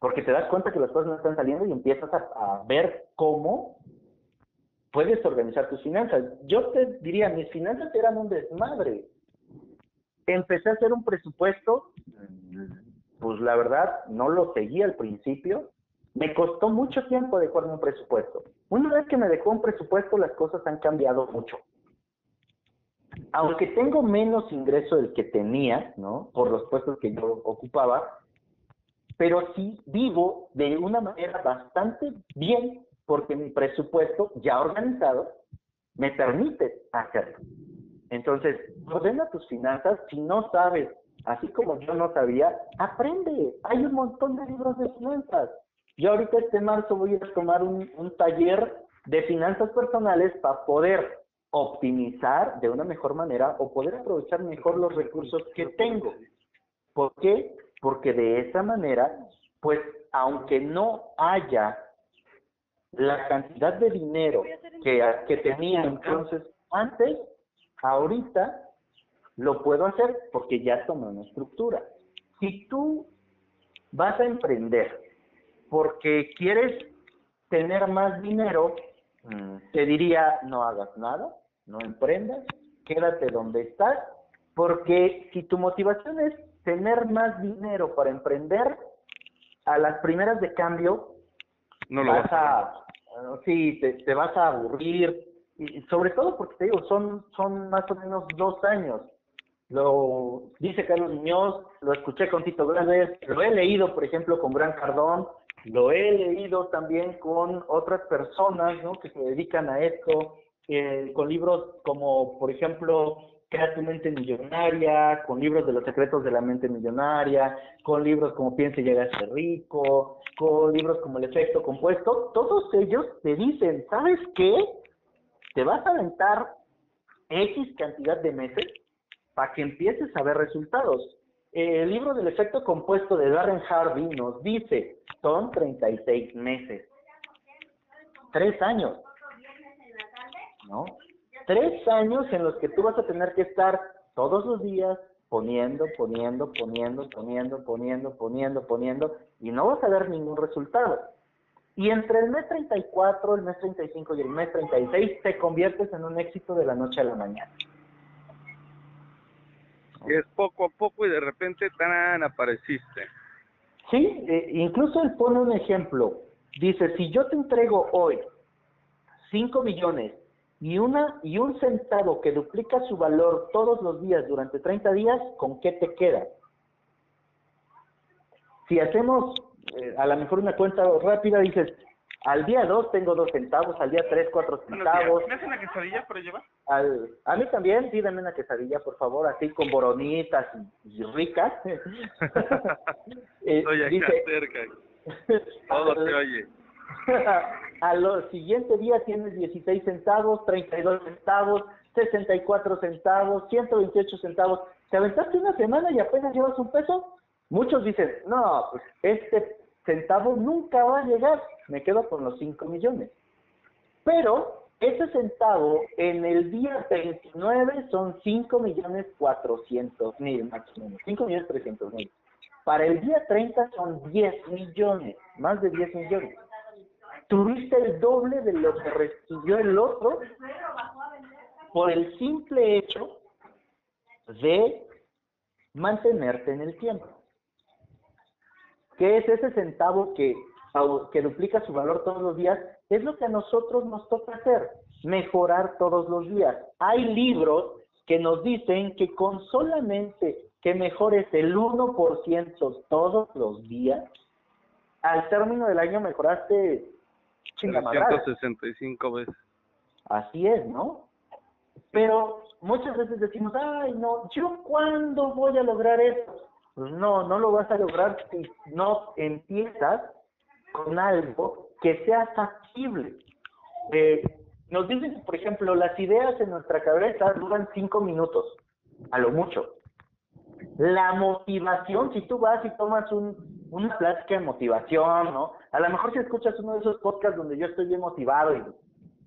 porque te das cuenta que las cosas no están saliendo y empiezas a, a ver cómo puedes organizar tus finanzas. Yo te diría, mis finanzas eran un desmadre. Empecé a hacer un presupuesto, pues la verdad no lo seguí al principio. Me costó mucho tiempo adecuarme un presupuesto. Una vez que me dejó un presupuesto, las cosas han cambiado mucho. Aunque tengo menos ingreso del que tenía, ¿no? Por los puestos que yo ocupaba, pero sí vivo de una manera bastante bien porque mi presupuesto ya organizado me permite hacerlo. Entonces, ordena tus finanzas. Si no sabes, así como yo no sabía, aprende. Hay un montón de libros de finanzas. Yo ahorita este marzo voy a tomar un, un taller de finanzas personales para poder optimizar de una mejor manera o poder aprovechar mejor los recursos que tengo. ¿Por qué? Porque de esa manera, pues aunque no haya la cantidad de dinero que, que tenía entonces antes, ahorita lo puedo hacer porque ya tomé una estructura. Si tú vas a emprender porque quieres tener más dinero, mm, te diría no hagas nada, no emprendas, quédate donde estás, porque si tu motivación es tener más dinero para emprender, a las primeras de cambio no lo vas a, sí, te, te, vas a aburrir, y sobre todo porque te digo, son, son más o menos dos años. Lo dice Carlos Muñoz, lo escuché con Tito Grandes, lo he leído, por ejemplo, con Gran Cardón, lo he leído también con otras personas ¿no? que se dedican a esto, eh, con libros como, por ejemplo, Crea tu mente millonaria, con libros de los secretos de la mente millonaria, con libros como Piense y a rico, con libros como El efecto compuesto, todos ellos te dicen, ¿sabes qué? Te vas a aventar X cantidad de meses para que empieces a ver resultados. El libro del efecto compuesto de Darren Harvey nos dice, son 36 meses, tres años, ¿no? Tres años en los que tú vas a tener que estar todos los días poniendo, poniendo, poniendo, poniendo, poniendo, poniendo, poniendo, y no vas a ver ningún resultado. Y entre el mes 34, el mes 35 y el mes 36 te conviertes en un éxito de la noche a la mañana. Es poco a poco y de repente tan apareciste. Sí, eh, incluso él pone un ejemplo. Dice, si yo te entrego hoy 5 millones y, una, y un centavo que duplica su valor todos los días durante 30 días, ¿con qué te queda? Si hacemos eh, a lo mejor una cuenta rápida, dices, al día 2 tengo 2 centavos, al día 3, 4 centavos. ¿Me hacen una quesadilla para llevar? Al, a mí también, sí, dame una quesadilla, por favor, así con boronitas y, y ricas. eh, Oye, dice, cerca. Todo se oye. a los siguiente día tienes 16 centavos, 32 centavos, 64 centavos, 128 centavos. ¿Te aventaste una semana y apenas llevas un peso? Muchos dicen, no, pues este centavo nunca va a llegar, me quedo con los 5 millones. Pero ese centavo en el día 29 son 5 millones 400 mil, más o menos, 5 millones 300 mil. Para el día 30 son 10 millones, más de 10 millones tuviste el doble de lo que recibió el otro por el simple hecho de mantenerte en el tiempo. ¿Qué es ese centavo que, que duplica su valor todos los días? Es lo que a nosotros nos toca hacer, mejorar todos los días. Hay libros que nos dicen que con solamente que mejores el 1% todos los días, al término del año mejoraste 365 veces. Así es, ¿no? Pero muchas veces decimos, ay, no, ¿yo cuándo voy a lograr eso? Pues no, no lo vas a lograr si no empiezas con algo que sea factible. Eh, nos dicen, por ejemplo, las ideas en nuestra cabeza duran cinco minutos, a lo mucho. la motivación, si tú vas y tomas un, una plática de motivación, ¿no? A lo mejor si escuchas uno de esos podcasts donde yo estoy bien motivado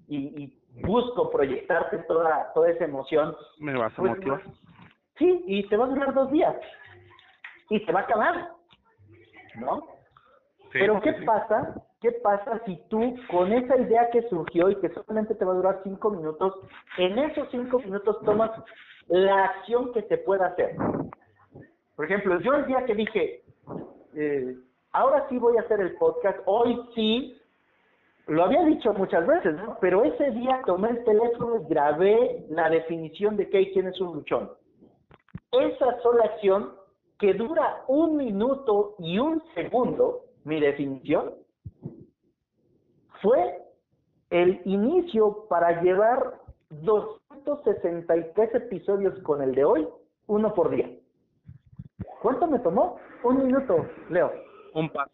y, y, busco proyectarte toda, toda esa emoción. Me vas a pues, motivar. Sí, y te va a durar dos días. Y te va a acabar. ¿No? Pero ¿qué pasa? ¿Qué pasa si tú, con esa idea que surgió y que solamente te va a durar cinco minutos, en esos cinco minutos tomas la acción que se pueda hacer? Por ejemplo, yo el día que dije, eh, ahora sí voy a hacer el podcast, hoy sí, lo había dicho muchas veces, ¿no? Pero ese día tomé el teléfono y grabé la definición de que quién es un luchón. Esa sola acción que dura un minuto y un segundo, mi definición, fue el inicio para llevar 263 episodios con el de hoy, uno por día. ¿Cuánto me tomó? Un minuto, Leo. Un paso.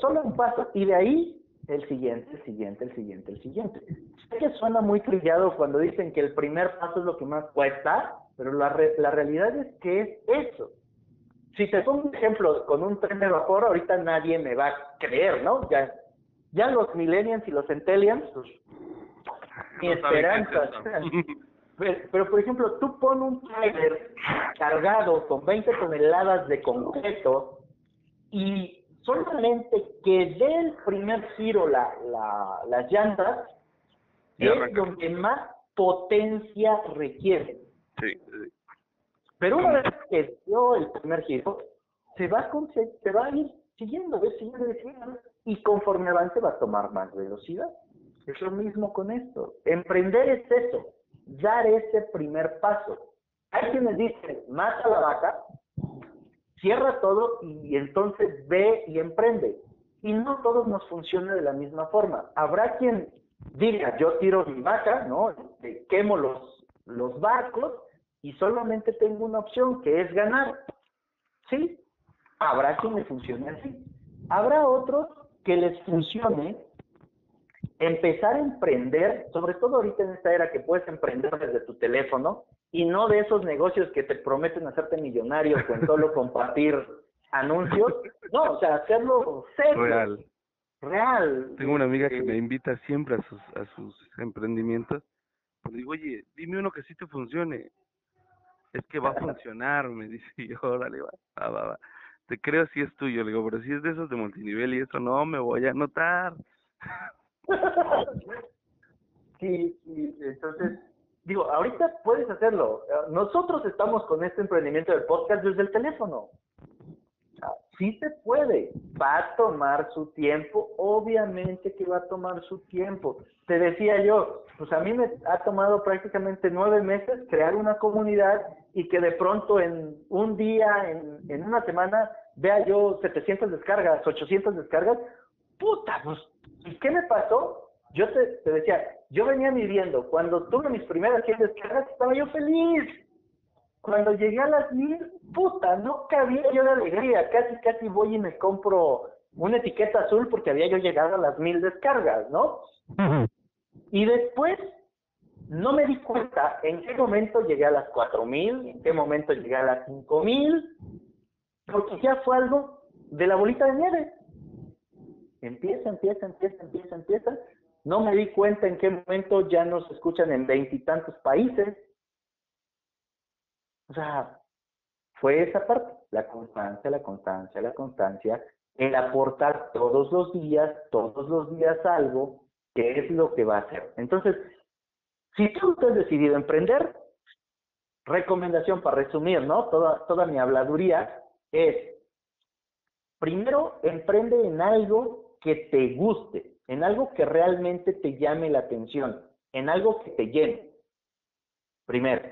Solo un paso. Y de ahí el siguiente, el siguiente, el siguiente, el siguiente. Sé que suena muy trillado cuando dicen que el primer paso es lo que más cuesta, pero la, la realidad es que es eso. Si te pongo un ejemplo con un tren de vapor, ahorita nadie me va a creer, ¿no? Ya, ya los millennials y los centennials, pues, mi esperanza. Pero, por ejemplo, tú pones un trailer cargado con 20 toneladas de concreto y solamente que dé el primer giro la, la, las llantas es donde más potencia requiere. Sí, Pero una vez que dio el primer giro, se va, a, se va a ir siguiendo, siguiendo, siguiendo, y conforme avance va a tomar más velocidad. Es lo mismo con esto. Emprender es eso, dar ese primer paso. Hay quienes dicen, mata la vaca, cierra todo y entonces ve y emprende. Y no todos nos funciona de la misma forma. Habrá quien diga, yo tiro mi vaca, ¿no? Quemo los, los barcos y solamente tengo una opción que es ganar. ¿Sí? Habrá quien le funcione así. Habrá otros que les funcione empezar a emprender, sobre todo ahorita en esta era que puedes emprender desde tu teléfono y no de esos negocios que te prometen hacerte millonario con solo compartir anuncios. No, o sea, hacerlo serio. Real. Real. Tengo una amiga que me invita siempre a sus, a sus emprendimientos. Le digo, oye, dime uno que sí te funcione. Es que va a funcionar, me dice yo, órale, va, va, va, va. Te creo si es tuyo, le digo, pero si es de esos de multinivel y eso no, me voy a anotar. sí, sí, entonces, digo, ahorita puedes hacerlo. Nosotros estamos con este emprendimiento del podcast desde el teléfono. Sí se puede, va a tomar su tiempo, obviamente que va a tomar su tiempo. Te decía yo, pues a mí me ha tomado prácticamente nueve meses crear una comunidad y que de pronto en un día, en, en una semana, vea yo 700 descargas, 800 descargas. Puta, pues ¿Y qué me pasó? Yo te, decía, yo venía midiendo, cuando tuve mis primeras 100 descargas estaba yo feliz. Cuando llegué a las mil, puta, no cabía yo de alegría. Casi, casi voy y me compro una etiqueta azul porque había yo llegado a las mil descargas, ¿no? Y después no me di cuenta en qué momento llegué a las cuatro mil, en qué momento llegué a las cinco mil, porque ya fue algo de la bolita de nieve. Empieza, empieza, empieza, empieza, empieza. No me di cuenta en qué momento ya nos escuchan en veintitantos países. O sea, fue esa parte, la constancia, la constancia, la constancia, el aportar todos los días, todos los días algo, que es lo que va a hacer. Entonces, si tú has decidido emprender, recomendación para resumir, ¿no? Toda, toda mi habladuría es, primero, emprende en algo que te guste, en algo que realmente te llame la atención, en algo que te llene. Primero.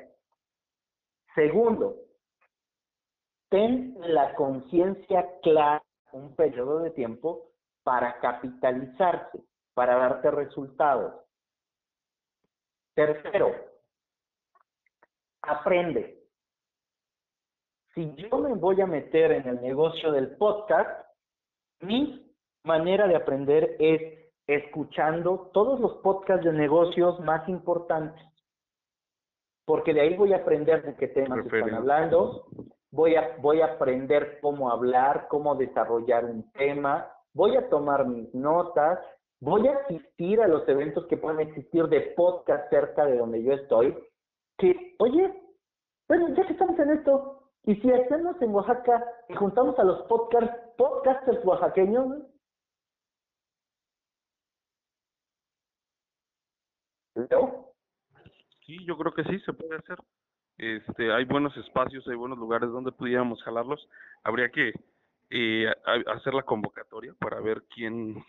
Segundo, ten la conciencia clara un periodo de tiempo para capitalizarse, para darte resultados. Tercero, aprende. Si yo me voy a meter en el negocio del podcast, mis manera de aprender es escuchando todos los podcasts de negocios más importantes, porque de ahí voy a aprender de qué temas están hablando, voy a, voy a aprender cómo hablar, cómo desarrollar un tema, voy a tomar mis notas, voy a asistir a los eventos que pueden existir de podcast cerca de donde yo estoy, que, oye, bueno, ya que estamos en esto, y si hacemos en Oaxaca y juntamos a los podcast, podcasters oaxaqueños, ¿no? Sí, yo creo que sí, se puede hacer. Este, hay buenos espacios, hay buenos lugares donde pudiéramos jalarlos. Habría que eh, hacer la convocatoria para ver quién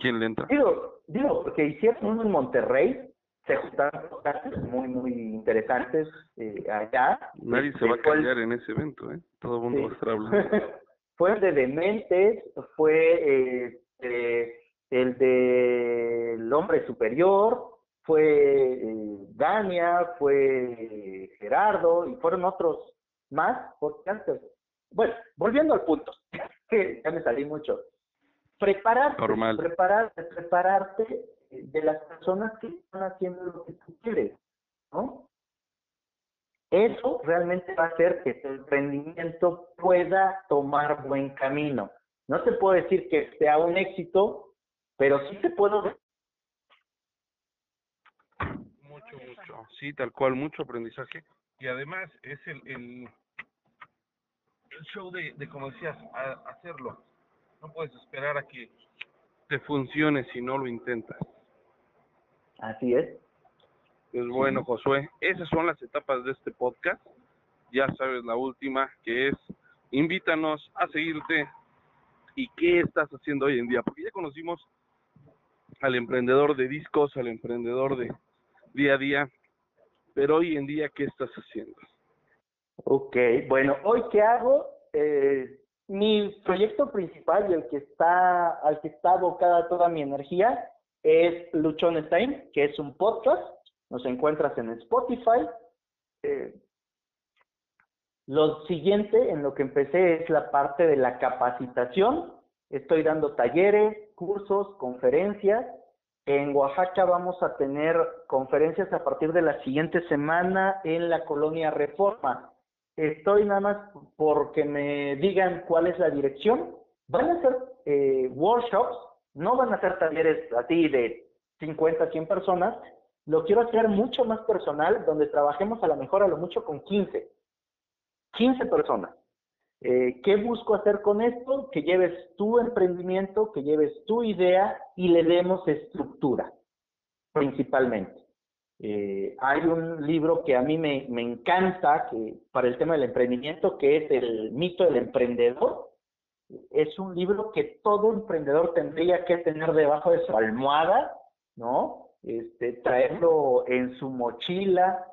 quién le entra. Digo, digo, porque hicieron uno en Monterrey, se juntaron muy, muy interesantes eh, allá. Nadie se va a este, callar en ese evento, ¿eh? Todo el mundo va a estar hablando. fue el de Dementes, fue eh, el de El Hombre Superior, fue eh, Dania, fue Gerardo y fueron otros más podcasters. Bueno, volviendo al punto, que ya me salí mucho. Prepararte, prepararte, prepararte de las personas que están haciendo lo que tú quieres, ¿no? Eso realmente va a hacer que tu emprendimiento pueda tomar buen camino. No te puedo decir que sea un éxito, pero sí te puedo mucho mucho sí tal cual mucho aprendizaje y además es el el, el show de, de como decías hacerlo no puedes esperar a que te funcione si no lo intentas Así es. Pues bueno, Josué, esas son las etapas de este podcast. Ya sabes la última, que es invítanos a seguirte y qué estás haciendo hoy en día, porque ya conocimos al emprendedor de discos, al emprendedor de día a día, pero hoy en día, ¿qué estás haciendo? Ok, bueno, hoy qué hago, eh, mi proyecto principal y el que está, al que está abocada toda mi energía es Luchón Time, que es un podcast. Nos encuentras en Spotify. Eh, lo siguiente en lo que empecé es la parte de la capacitación. Estoy dando talleres, cursos, conferencias. En Oaxaca vamos a tener conferencias a partir de la siguiente semana en la colonia Reforma. Estoy nada más porque me digan cuál es la dirección. Van a ser eh, workshops no van a ser talleres así de 50, 100 personas. Lo quiero hacer mucho más personal, donde trabajemos a lo mejor a lo mucho con 15. 15 personas. Eh, ¿Qué busco hacer con esto? Que lleves tu emprendimiento, que lleves tu idea y le demos estructura, principalmente. Eh, hay un libro que a mí me, me encanta que, para el tema del emprendimiento, que es el mito del emprendedor, es un libro que todo emprendedor tendría que tener debajo de su almohada, ¿no? Este, traerlo en su mochila.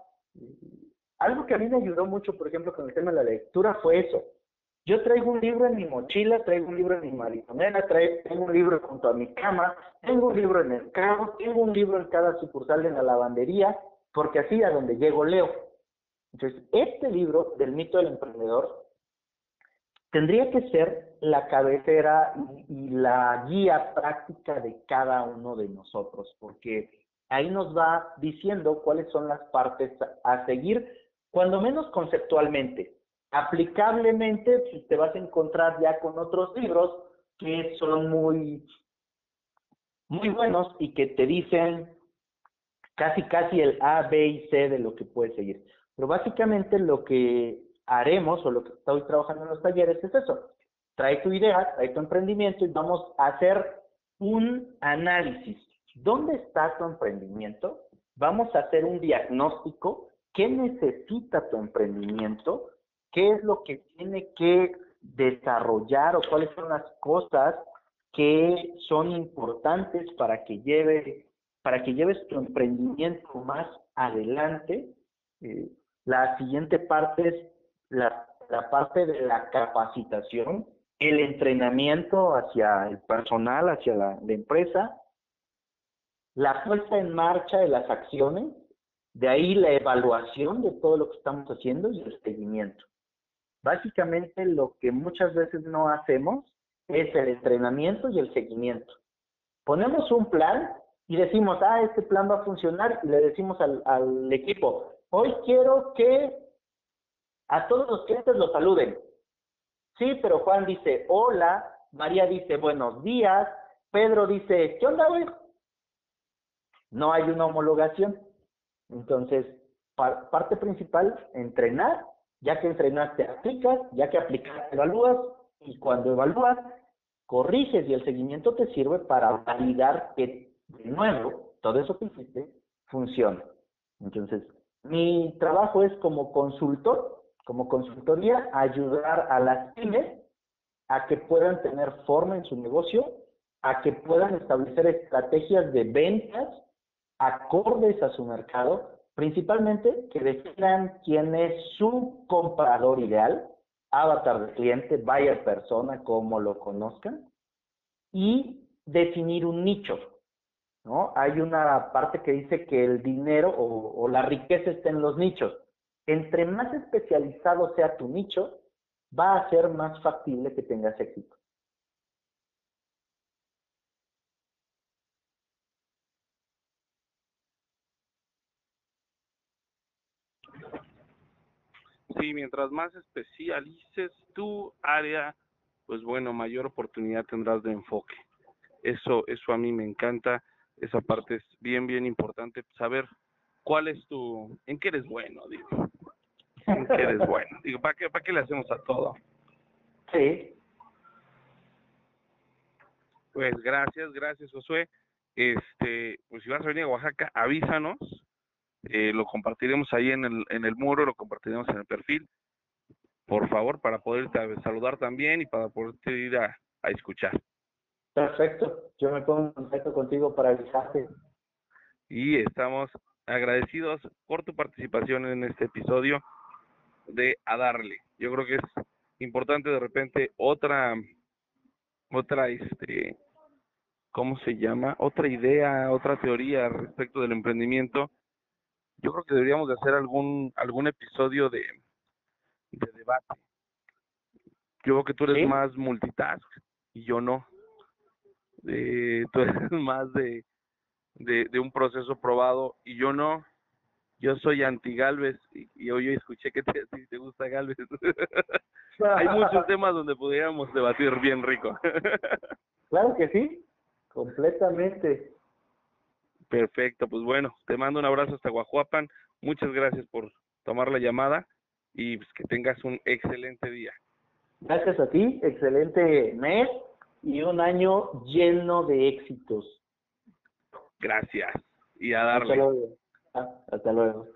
Algo que a mí me ayudó mucho, por ejemplo, con el tema de la lectura fue eso. Yo traigo un libro en mi mochila, traigo un libro en mi mariconera, traigo un libro junto a mi cama, tengo un libro en el carro, tengo un libro en cada sucursal de la lavandería, porque así a donde llego leo. Entonces, este libro del mito del emprendedor tendría que ser la cabecera y, la guía práctica de cada uno de nosotros, porque ahí nos va diciendo cuáles son las partes a seguir, cuando menos conceptualmente. Aplicablemente, pues, te vas a encontrar ya con otros libros que son muy, muy buenos y que te dicen casi casi el A, B y C de lo que puedes seguir. Pero básicamente lo que haremos o lo que estoy trabajando en los talleres es eso. Trae tu idea, trae tu emprendimiento y vamos a hacer un análisis. ¿Dónde está tu emprendimiento? Vamos a hacer un diagnóstico. ¿Qué necesita tu emprendimiento? ¿Qué es lo que tiene que desarrollar o cuáles son las cosas que son importantes para que lleve para que lleves tu emprendimiento más adelante. Eh, la siguiente parte es la, parte de la capacitación, el entrenamiento hacia el personal, hacia la, empresa, la puesta en marcha de las acciones, de ahí la evaluación de todo lo que estamos haciendo y el seguimiento. Básicamente lo que muchas veces no hacemos es el entrenamiento y el seguimiento. Ponemos un plan y decimos, ah, este plan va a funcionar y le decimos al, al equipo, hoy quiero que a todos los clientes los saluden. Sí, pero Juan dice hola, María dice buenos días, Pedro dice, ¿qué onda, güey? No hay una homologación. Entonces, parte principal, entrenar, ya que entrenaste, aplicas, ya que aplicas, evalúas, y cuando evalúas, corriges y el seguimiento te sirve para validar que, de nuevo, todo eso que hiciste funciona. Entonces, mi trabajo es como consultor, como consultoría, ayudar a las pymes a que puedan tener forma en su negocio, a que puedan establecer estrategias de ventas acordes a su mercado, principalmente que definan quién es su comprador ideal, avatar de cliente, buyer persona, como lo conozcan, y definir un nicho. ¿no? Hay una parte que dice que el dinero o, o la riqueza está en los nichos. Entre más especializado sea tu nicho, va a ser más factible que tengas éxito. Sí, mientras más especialices tu área, pues bueno, mayor oportunidad tendrás de enfoque. Eso, eso a mí me encanta. Esa parte es bien, bien importante. Saber cuál es tu, en qué eres bueno, digo. En qué eres bueno. Digo, ¿para qué, para qué le hacemos a todo? Sí. Pues gracias, gracias, Josué. Este, pues si vas a venir a Oaxaca, avísanos eh, lo compartiremos ahí en el, en el muro, lo compartiremos en el perfil, por favor, para poderte saludar también y para poderte ir a, a escuchar. Perfecto, yo me pongo en contacto contigo para avisarte. Y estamos agradecidos por tu participación en este episodio de A Darle. Yo creo que es importante de repente otra, otra, este, ¿cómo se llama? Otra idea, otra teoría respecto del emprendimiento yo creo que deberíamos de hacer algún algún episodio de, de debate. Yo creo que tú eres más multitask y yo no. Eh, tú eres más de, de, un proceso probado y yo no. Yo soy anti Galvez y, hoy yo escuché que te, te gusta Galvez. Hay muchos temas donde podríamos debatir bien rico. claro que sí, completamente. Perfecto, pues bueno, te mando un abrazo hasta Guajuapan. Muchas gracias por tomar la llamada y pues, que tengas un excelente día. Gracias a ti, excelente mes y un año lleno de éxitos. Gracias y a darle. Hasta luego. Ah, hasta luego.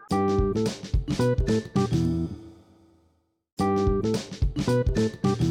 you